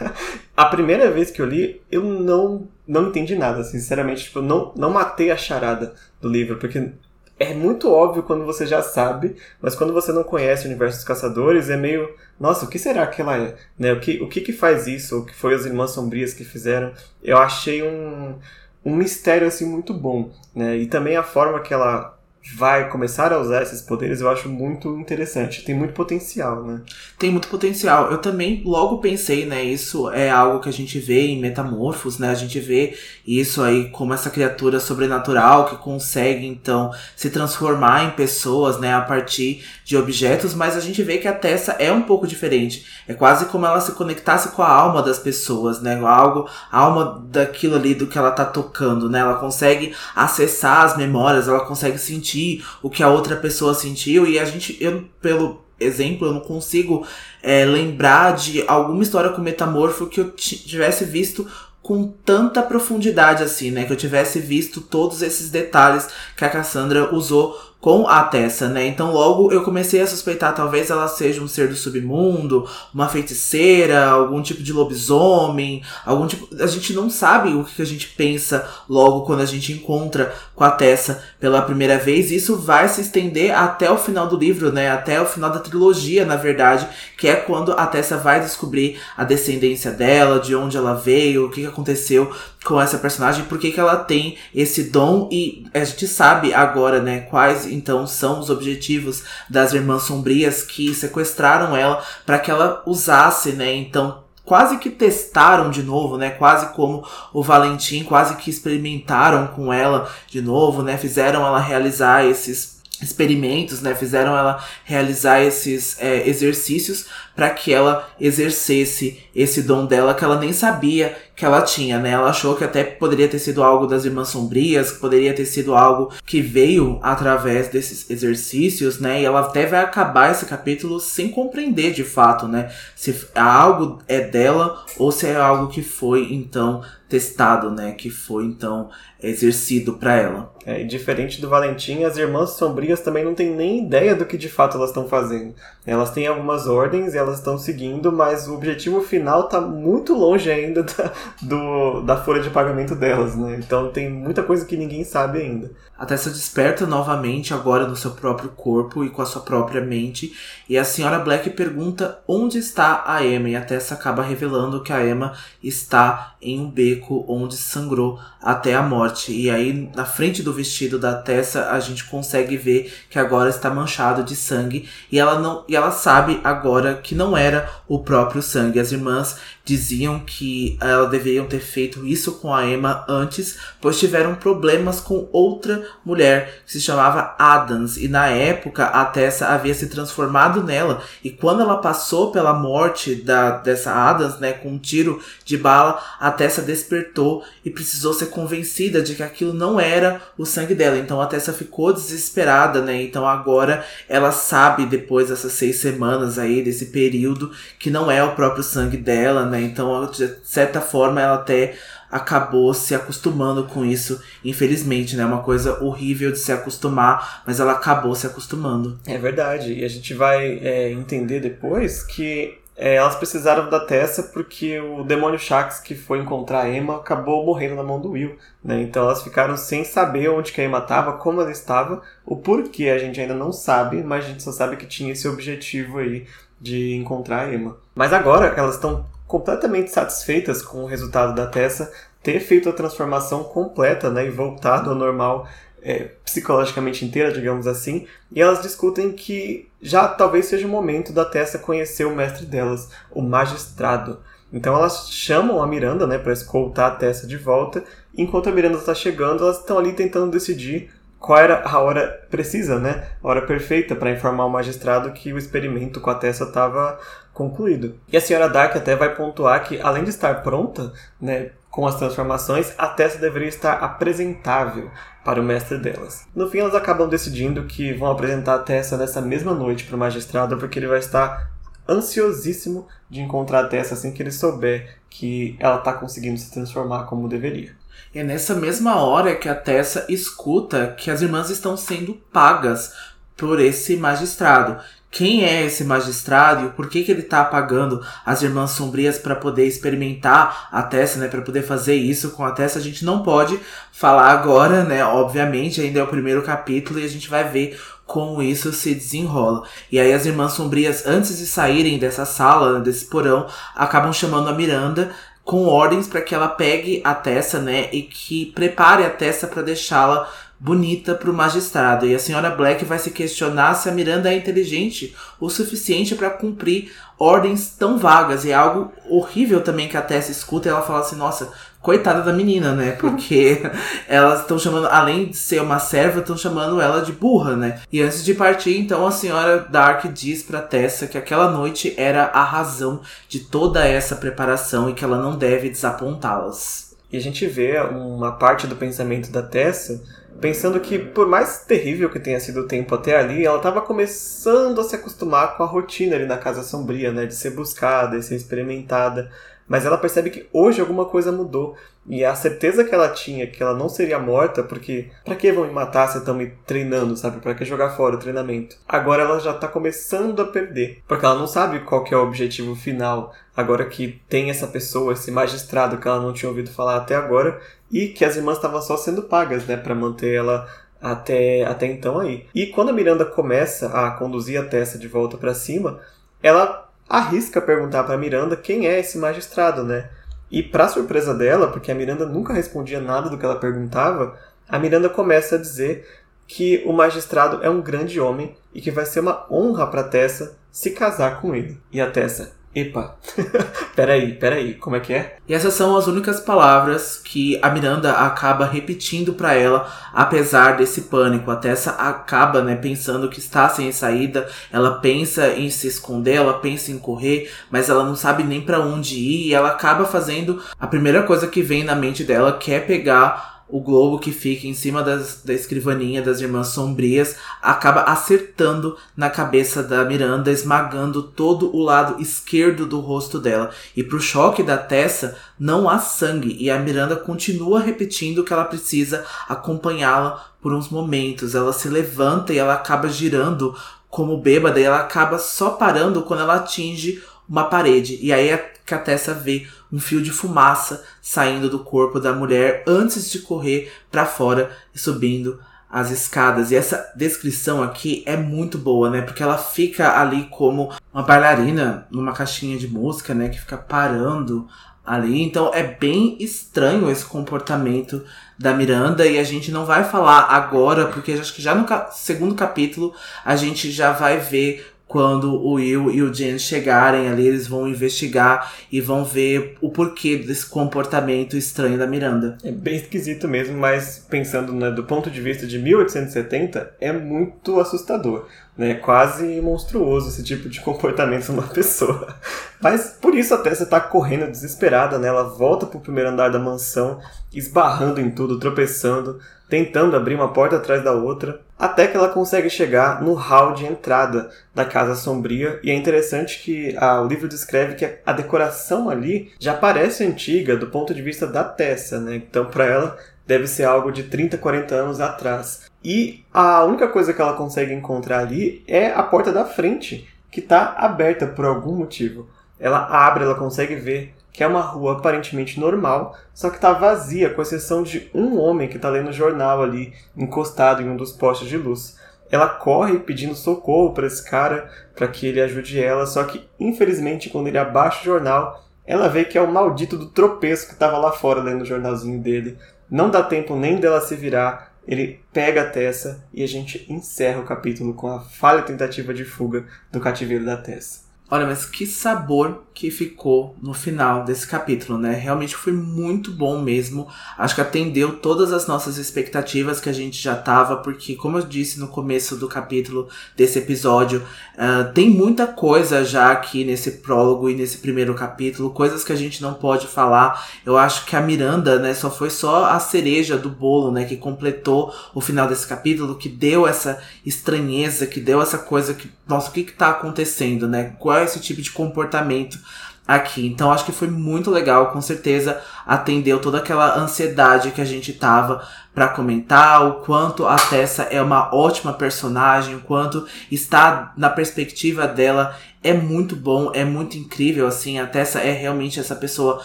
a primeira vez que eu li, eu não não entendi nada, sinceramente, tipo, não não matei a charada do livro, porque é muito óbvio quando você já sabe, mas quando você não conhece o universo dos caçadores, é meio, nossa, o que será que ela é? Né? O, que, o que que faz isso? O que foi as Irmãs Sombrias que fizeram? Eu achei um, um mistério, assim, muito bom, né? E também a forma que ela vai começar a usar esses poderes, eu acho muito interessante. Tem muito potencial, né? Tem muito potencial. Eu também logo pensei, né? Isso é algo que a gente vê em Metamorfos, né? A gente vê isso aí como essa criatura sobrenatural que consegue, então, se transformar em pessoas, né? A partir de objetos, mas a gente vê que a Tessa é um pouco diferente. É quase como ela se conectasse com a alma das pessoas, né? Algo, a alma daquilo ali do que ela tá tocando, né? Ela consegue acessar as memórias, ela consegue sentir sentir o que a outra pessoa sentiu. E a gente, eu, pelo exemplo, eu não consigo é, lembrar de alguma história com metamorfo que eu tivesse visto com tanta profundidade assim, né? Que eu tivesse visto todos esses detalhes que a Cassandra usou com a Tessa, né? Então logo eu comecei a suspeitar, talvez ela seja um ser do submundo, uma feiticeira, algum tipo de lobisomem, algum tipo. A gente não sabe o que a gente pensa logo quando a gente encontra com a Tessa pela primeira vez. Isso vai se estender até o final do livro, né? Até o final da trilogia, na verdade, que é quando a Tessa vai descobrir a descendência dela, de onde ela veio, o que aconteceu com essa personagem, por que, ela tem esse dom e a gente sabe agora, né, quais então são os objetivos das irmãs sombrias que sequestraram ela para que ela usasse, né? Então, quase que testaram de novo, né? Quase como o Valentim, quase que experimentaram com ela de novo, né? Fizeram ela realizar esses experimentos, né? Fizeram ela realizar esses é, exercícios para que ela exercesse esse dom dela que ela nem sabia que ela tinha, né? Ela achou que até poderia ter sido algo das Irmãs Sombrias, que poderia ter sido algo que veio através desses exercícios, né? E ela até vai acabar esse capítulo sem compreender de fato, né? Se algo é dela ou se é algo que foi então testado, né? Que foi então exercido para ela. É, e diferente do Valentim, as Irmãs Sombrias também não têm nem ideia do que de fato elas estão fazendo. Elas têm algumas ordens e elas estão seguindo, mas o objetivo final está muito longe ainda da, do, da folha de pagamento delas, né? Então tem muita coisa que ninguém sabe ainda. A Tessa desperta novamente agora no seu próprio corpo e com a sua própria mente, e a senhora Black pergunta onde está a Emma, e a Tessa acaba revelando que a Emma está em um beco onde sangrou até a morte. E aí, na frente do vestido da Tessa, a gente consegue ver que agora está manchado de sangue, e ela não e ela sabe agora que não era o próprio sangue. As irmãs diziam que elas deveriam ter feito isso com a Emma antes, pois tiveram problemas com outra mulher que se chamava Adams e na época a Tessa havia se transformado nela e quando ela passou pela morte da dessa Adams, né, com um tiro de bala, a Tessa despertou e precisou ser convencida de que aquilo não era o sangue dela. Então a Tessa ficou desesperada, né? Então agora ela sabe depois dessas seis semanas aí desse período que não é o próprio sangue dela, né? Então, de certa forma, ela até acabou se acostumando com isso, infelizmente, né? Uma coisa horrível de se acostumar, mas ela acabou se acostumando. É verdade, e a gente vai é, entender depois que é, elas precisaram da Tessa porque o demônio Shax que foi encontrar a Emma acabou morrendo na mão do Will, né? Então elas ficaram sem saber onde que a Emma estava, como ela estava, o porquê a gente ainda não sabe, mas a gente só sabe que tinha esse objetivo aí de encontrar a Emma. Mas agora elas estão completamente satisfeitas com o resultado da Tessa ter feito a transformação completa né, e voltado ao normal é, psicologicamente inteira, digamos assim, e elas discutem que já talvez seja o momento da Tessa conhecer o mestre delas, o magistrado. Então elas chamam a Miranda né, para escoltar a Tessa de volta, enquanto a Miranda está chegando, elas estão ali tentando decidir qual era a hora precisa, né? A hora perfeita para informar o magistrado que o experimento com a Tessa estava concluído. E a senhora Dark até vai pontuar que, além de estar pronta, né, com as transformações, a Tessa deveria estar apresentável para o mestre delas. No fim, elas acabam decidindo que vão apresentar a Tessa nessa mesma noite para o magistrado, porque ele vai estar ansiosíssimo de encontrar a Tessa assim que ele souber que ela está conseguindo se transformar como deveria. É nessa mesma hora que a Tessa escuta que as irmãs estão sendo pagas por esse magistrado. Quem é esse magistrado e por que, que ele está pagando as irmãs sombrias para poder experimentar a Tessa, né? Para poder fazer isso com a Tessa, a gente não pode falar agora, né? Obviamente, ainda é o primeiro capítulo e a gente vai ver como isso se desenrola. E aí as irmãs sombrias, antes de saírem dessa sala, desse porão, acabam chamando a Miranda com ordens para que ela pegue a Tessa, né, e que prepare a Tessa para deixá-la bonita para o magistrado. E a senhora Black vai se questionar se a Miranda é inteligente o suficiente para cumprir ordens tão vagas. E é algo horrível também que a Tessa escuta e ela fala assim: nossa, coitada da menina, né? Porque elas estão chamando, além de ser uma serva, estão chamando ela de burra, né? E antes de partir, então a senhora Dark diz para Tessa que aquela noite era a razão de toda essa preparação e que ela não deve desapontá-las. E a gente vê uma parte do pensamento da Tessa pensando que, por mais terrível que tenha sido o tempo até ali, ela estava começando a se acostumar com a rotina ali na Casa Sombria, né? De ser buscada, de ser experimentada. Mas ela percebe que hoje alguma coisa mudou. E a certeza que ela tinha que ela não seria morta, porque pra que vão me matar se estão me treinando, sabe? Pra que jogar fora o treinamento? Agora ela já tá começando a perder. Porque ela não sabe qual que é o objetivo final. Agora que tem essa pessoa, esse magistrado que ela não tinha ouvido falar até agora. E que as irmãs estavam só sendo pagas, né? Pra manter ela até, até então aí. E quando a Miranda começa a conduzir a Tessa de volta para cima, ela arrisca perguntar para Miranda quem é esse magistrado, né? E para surpresa dela, porque a Miranda nunca respondia nada do que ela perguntava, a Miranda começa a dizer que o magistrado é um grande homem e que vai ser uma honra para Tessa se casar com ele. E a Tessa, Epa, peraí, peraí, como é que é? E essas são as únicas palavras que a Miranda acaba repetindo para ela, apesar desse pânico. A Tessa acaba, né, pensando que está sem saída, ela pensa em se esconder, ela pensa em correr, mas ela não sabe nem para onde ir e ela acaba fazendo a primeira coisa que vem na mente dela, que é pegar o globo que fica em cima das, da escrivaninha das irmãs sombrias acaba acertando na cabeça da Miranda, esmagando todo o lado esquerdo do rosto dela. E pro choque da Tessa, não há sangue, e a Miranda continua repetindo que ela precisa acompanhá-la por uns momentos. Ela se levanta e ela acaba girando como bêbada, e ela acaba só parando quando ela atinge uma parede. E aí é que a Tessa vê um fio de fumaça saindo do corpo da mulher antes de correr para fora e subindo as escadas. E essa descrição aqui é muito boa, né? Porque ela fica ali como uma bailarina numa caixinha de música, né? Que fica parando ali. Então é bem estranho esse comportamento da Miranda e a gente não vai falar agora, porque acho que já no segundo capítulo a gente já vai ver quando o Will e o Jen chegarem ali, eles vão investigar e vão ver o porquê desse comportamento estranho da Miranda. É bem esquisito mesmo, mas pensando né, do ponto de vista de 1870, é muito assustador. Né? Quase monstruoso esse tipo de comportamento numa pessoa. Mas por isso a Tessa tá correndo desesperada, né? Ela volta pro primeiro andar da mansão, esbarrando em tudo, tropeçando tentando abrir uma porta atrás da outra, até que ela consegue chegar no hall de entrada da Casa Sombria. E é interessante que ah, o livro descreve que a decoração ali já parece antiga do ponto de vista da Tessa, né? Então, para ela, deve ser algo de 30, 40 anos atrás. E a única coisa que ela consegue encontrar ali é a porta da frente, que está aberta por algum motivo. Ela abre, ela consegue ver que é uma rua aparentemente normal, só que está vazia, com exceção de um homem que está lendo jornal ali, encostado em um dos postes de luz. Ela corre pedindo socorro para esse cara, para que ele ajude ela, só que infelizmente quando ele abaixa o jornal, ela vê que é o maldito do tropeço que estava lá fora lendo o jornalzinho dele. Não dá tempo nem dela se virar, ele pega a Tessa e a gente encerra o capítulo com a falha tentativa de fuga do cativeiro da Tessa. Olha, mas que sabor que ficou no final desse capítulo, né? Realmente foi muito bom mesmo. Acho que atendeu todas as nossas expectativas que a gente já tava, porque, como eu disse no começo do capítulo desse episódio, uh, tem muita coisa já aqui nesse prólogo e nesse primeiro capítulo, coisas que a gente não pode falar. Eu acho que a Miranda, né, só foi só a cereja do bolo, né, que completou o final desse capítulo, que deu essa estranheza, que deu essa coisa que, nossa, o que que tá acontecendo, né? Esse tipo de comportamento aqui. Então acho que foi muito legal, com certeza atendeu toda aquela ansiedade que a gente tava para comentar, o quanto a Tessa é uma ótima personagem, o quanto está na perspectiva dela é muito bom, é muito incrível, assim, a Tessa é realmente essa pessoa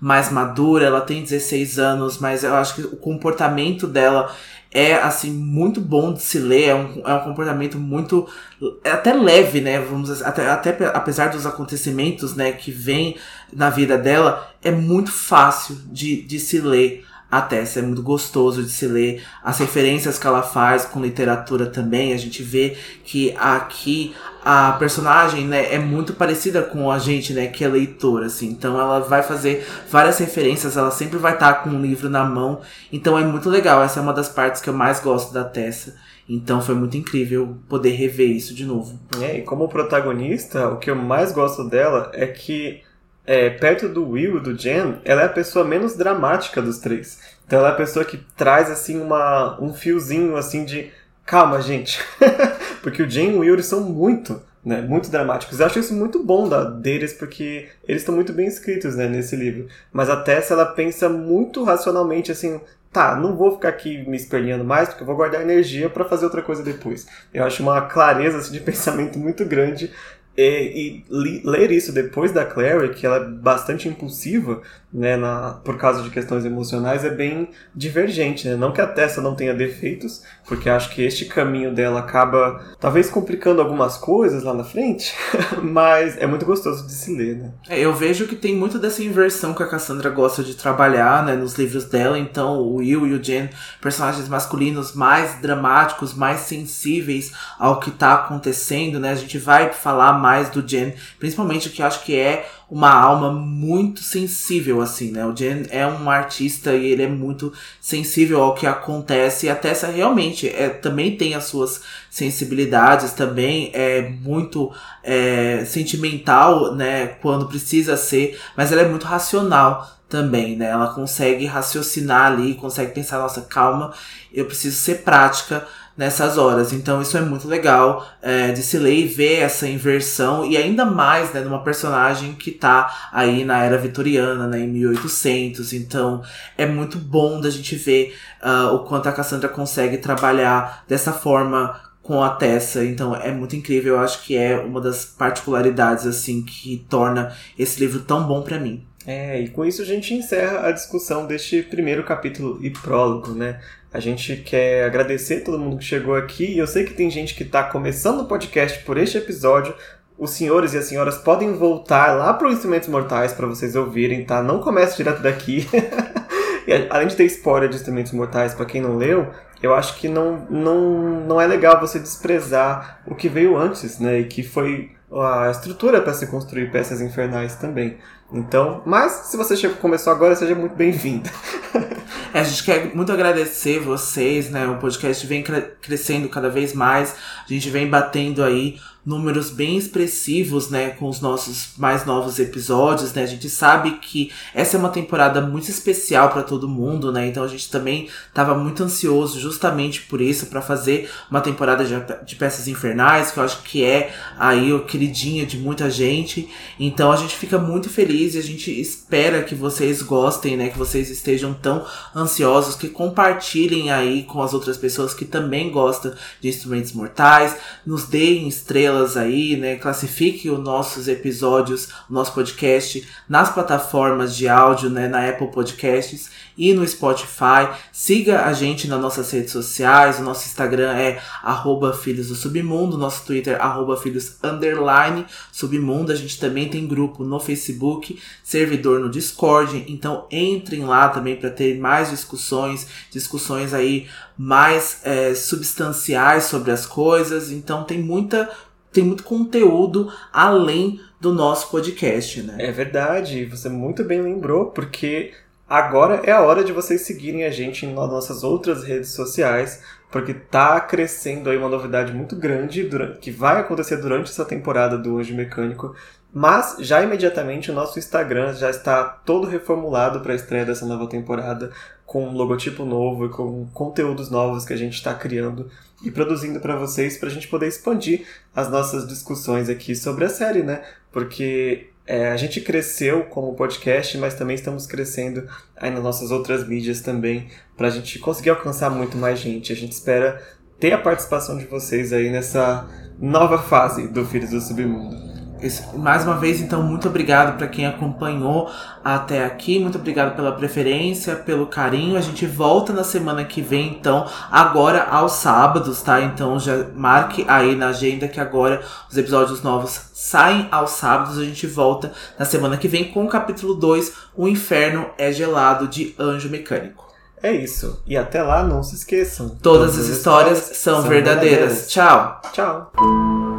mais madura, ela tem 16 anos, mas eu acho que o comportamento dela é assim muito bom de se ler, é um, é um comportamento muito é até leve, né? Vamos dizer, até, até apesar dos acontecimentos, né, que vem na vida dela, é muito fácil de, de se ler a Tessa, é muito gostoso de se ler. As referências que ela faz com literatura também, a gente vê que aqui a personagem, né, é muito parecida com a gente, né, que é leitora, assim. Então ela vai fazer várias referências, ela sempre vai estar com um livro na mão. Então é muito legal, essa é uma das partes que eu mais gosto da Tessa. Então foi muito incrível poder rever isso de novo. É, e como protagonista, o que eu mais gosto dela é que é, perto do Will e do Jen, ela é a pessoa menos dramática dos três. Então ela é a pessoa que traz assim uma, um fiozinho assim de calma, gente. porque o Jane e o Will são muito, né, muito dramáticos. Eu acho isso muito bom da, deles, porque eles estão muito bem escritos, né, nesse livro. Mas a Tessa, ela pensa muito racionalmente, assim, tá, não vou ficar aqui me espelhando mais, porque eu vou guardar energia para fazer outra coisa depois. Eu acho uma clareza assim, de pensamento muito grande e, ler isso depois da Clary, que ela é bastante impulsiva, né, na, por causa de questões emocionais, é bem divergente. Né? Não que a Tessa não tenha defeitos, porque acho que este caminho dela acaba talvez complicando algumas coisas lá na frente, mas é muito gostoso de se ler. Né? É, eu vejo que tem muito dessa inversão que a Cassandra gosta de trabalhar né, nos livros dela. Então, o Will e o Jen, personagens masculinos mais dramáticos, mais sensíveis ao que está acontecendo. Né? A gente vai falar mais do Jen, principalmente que eu acho que é uma alma muito sensível, assim, né? O Jen é um artista e ele é muito sensível ao que acontece. E a Tessa realmente é, também tem as suas sensibilidades, também é muito é, sentimental, né? Quando precisa ser, mas ela é muito racional também, né? Ela consegue raciocinar ali, consegue pensar, nossa, calma, eu preciso ser prática nessas horas. Então isso é muito legal é, de se ler e ver essa inversão e ainda mais né, numa personagem que tá aí na era vitoriana, né, em 1800. Então é muito bom da gente ver uh, o quanto a Cassandra consegue trabalhar dessa forma com a Tessa, então é muito incrível, eu acho que é uma das particularidades assim que torna esse livro tão bom para mim. É, e com isso a gente encerra a discussão deste primeiro capítulo e prólogo, né? A gente quer agradecer todo mundo que chegou aqui. Eu sei que tem gente que está começando o podcast por este episódio. Os senhores e as senhoras podem voltar lá para os Instrumentos Mortais para vocês ouvirem, tá? Não comece direto daqui. além de ter spoiler de Instrumentos Mortais, para quem não leu, eu acho que não, não, não é legal você desprezar o que veio antes, né? E que foi a estrutura para se construir peças infernais também. Então, mas se você chegou, começou agora, seja muito bem-vindo. É, a gente quer muito agradecer vocês, né? O podcast vem crescendo cada vez mais. A gente vem batendo aí números bem expressivos, né, com os nossos mais novos episódios, né? A gente sabe que essa é uma temporada muito especial para todo mundo, né? Então a gente também estava muito ansioso justamente por isso para fazer uma temporada de, de, peças infernais, que eu acho que é aí o queridinho de muita gente. Então a gente fica muito feliz e a gente espera que vocês gostem, né, que vocês estejam tão ansiosos que compartilhem aí com as outras pessoas que também gostam de instrumentos mortais, nos deem estrelas estrelas aí, né? Classifique os nossos episódios, nosso podcast nas plataformas de áudio, né? Na Apple Podcasts e no Spotify. Siga a gente nas nossas redes sociais. O nosso Instagram é Filhos do Submundo, nosso Twitter arroba Filhos Underline Submundo. A gente também tem grupo no Facebook, servidor no Discord. Então entrem lá também para ter mais discussões, discussões aí mais é, substanciais sobre as coisas. Então tem muita tem muito conteúdo além do nosso podcast, né? É verdade, você muito bem lembrou, porque agora é a hora de vocês seguirem a gente nas nossas outras redes sociais, porque tá crescendo aí uma novidade muito grande durante, que vai acontecer durante essa temporada do Anjo Mecânico. Mas já imediatamente o nosso Instagram já está todo reformulado para a estreia dessa nova temporada, com um logotipo novo e com conteúdos novos que a gente está criando e produzindo para vocês, para a gente poder expandir as nossas discussões aqui sobre a série, né? Porque é, a gente cresceu como podcast, mas também estamos crescendo aí nas nossas outras mídias também, para a gente conseguir alcançar muito mais gente. A gente espera ter a participação de vocês aí nessa nova fase do Filhos do Submundo. Mais uma vez, então, muito obrigado para quem acompanhou até aqui. Muito obrigado pela preferência, pelo carinho. A gente volta na semana que vem, então, agora aos sábados, tá? Então já marque aí na agenda que agora os episódios novos saem aos sábados. A gente volta na semana que vem com o capítulo 2, O Inferno é Gelado de Anjo Mecânico. É isso. E até lá, não se esqueçam. Todas, todas as histórias, histórias são, são verdadeiras. verdadeiras. Tchau. Tchau.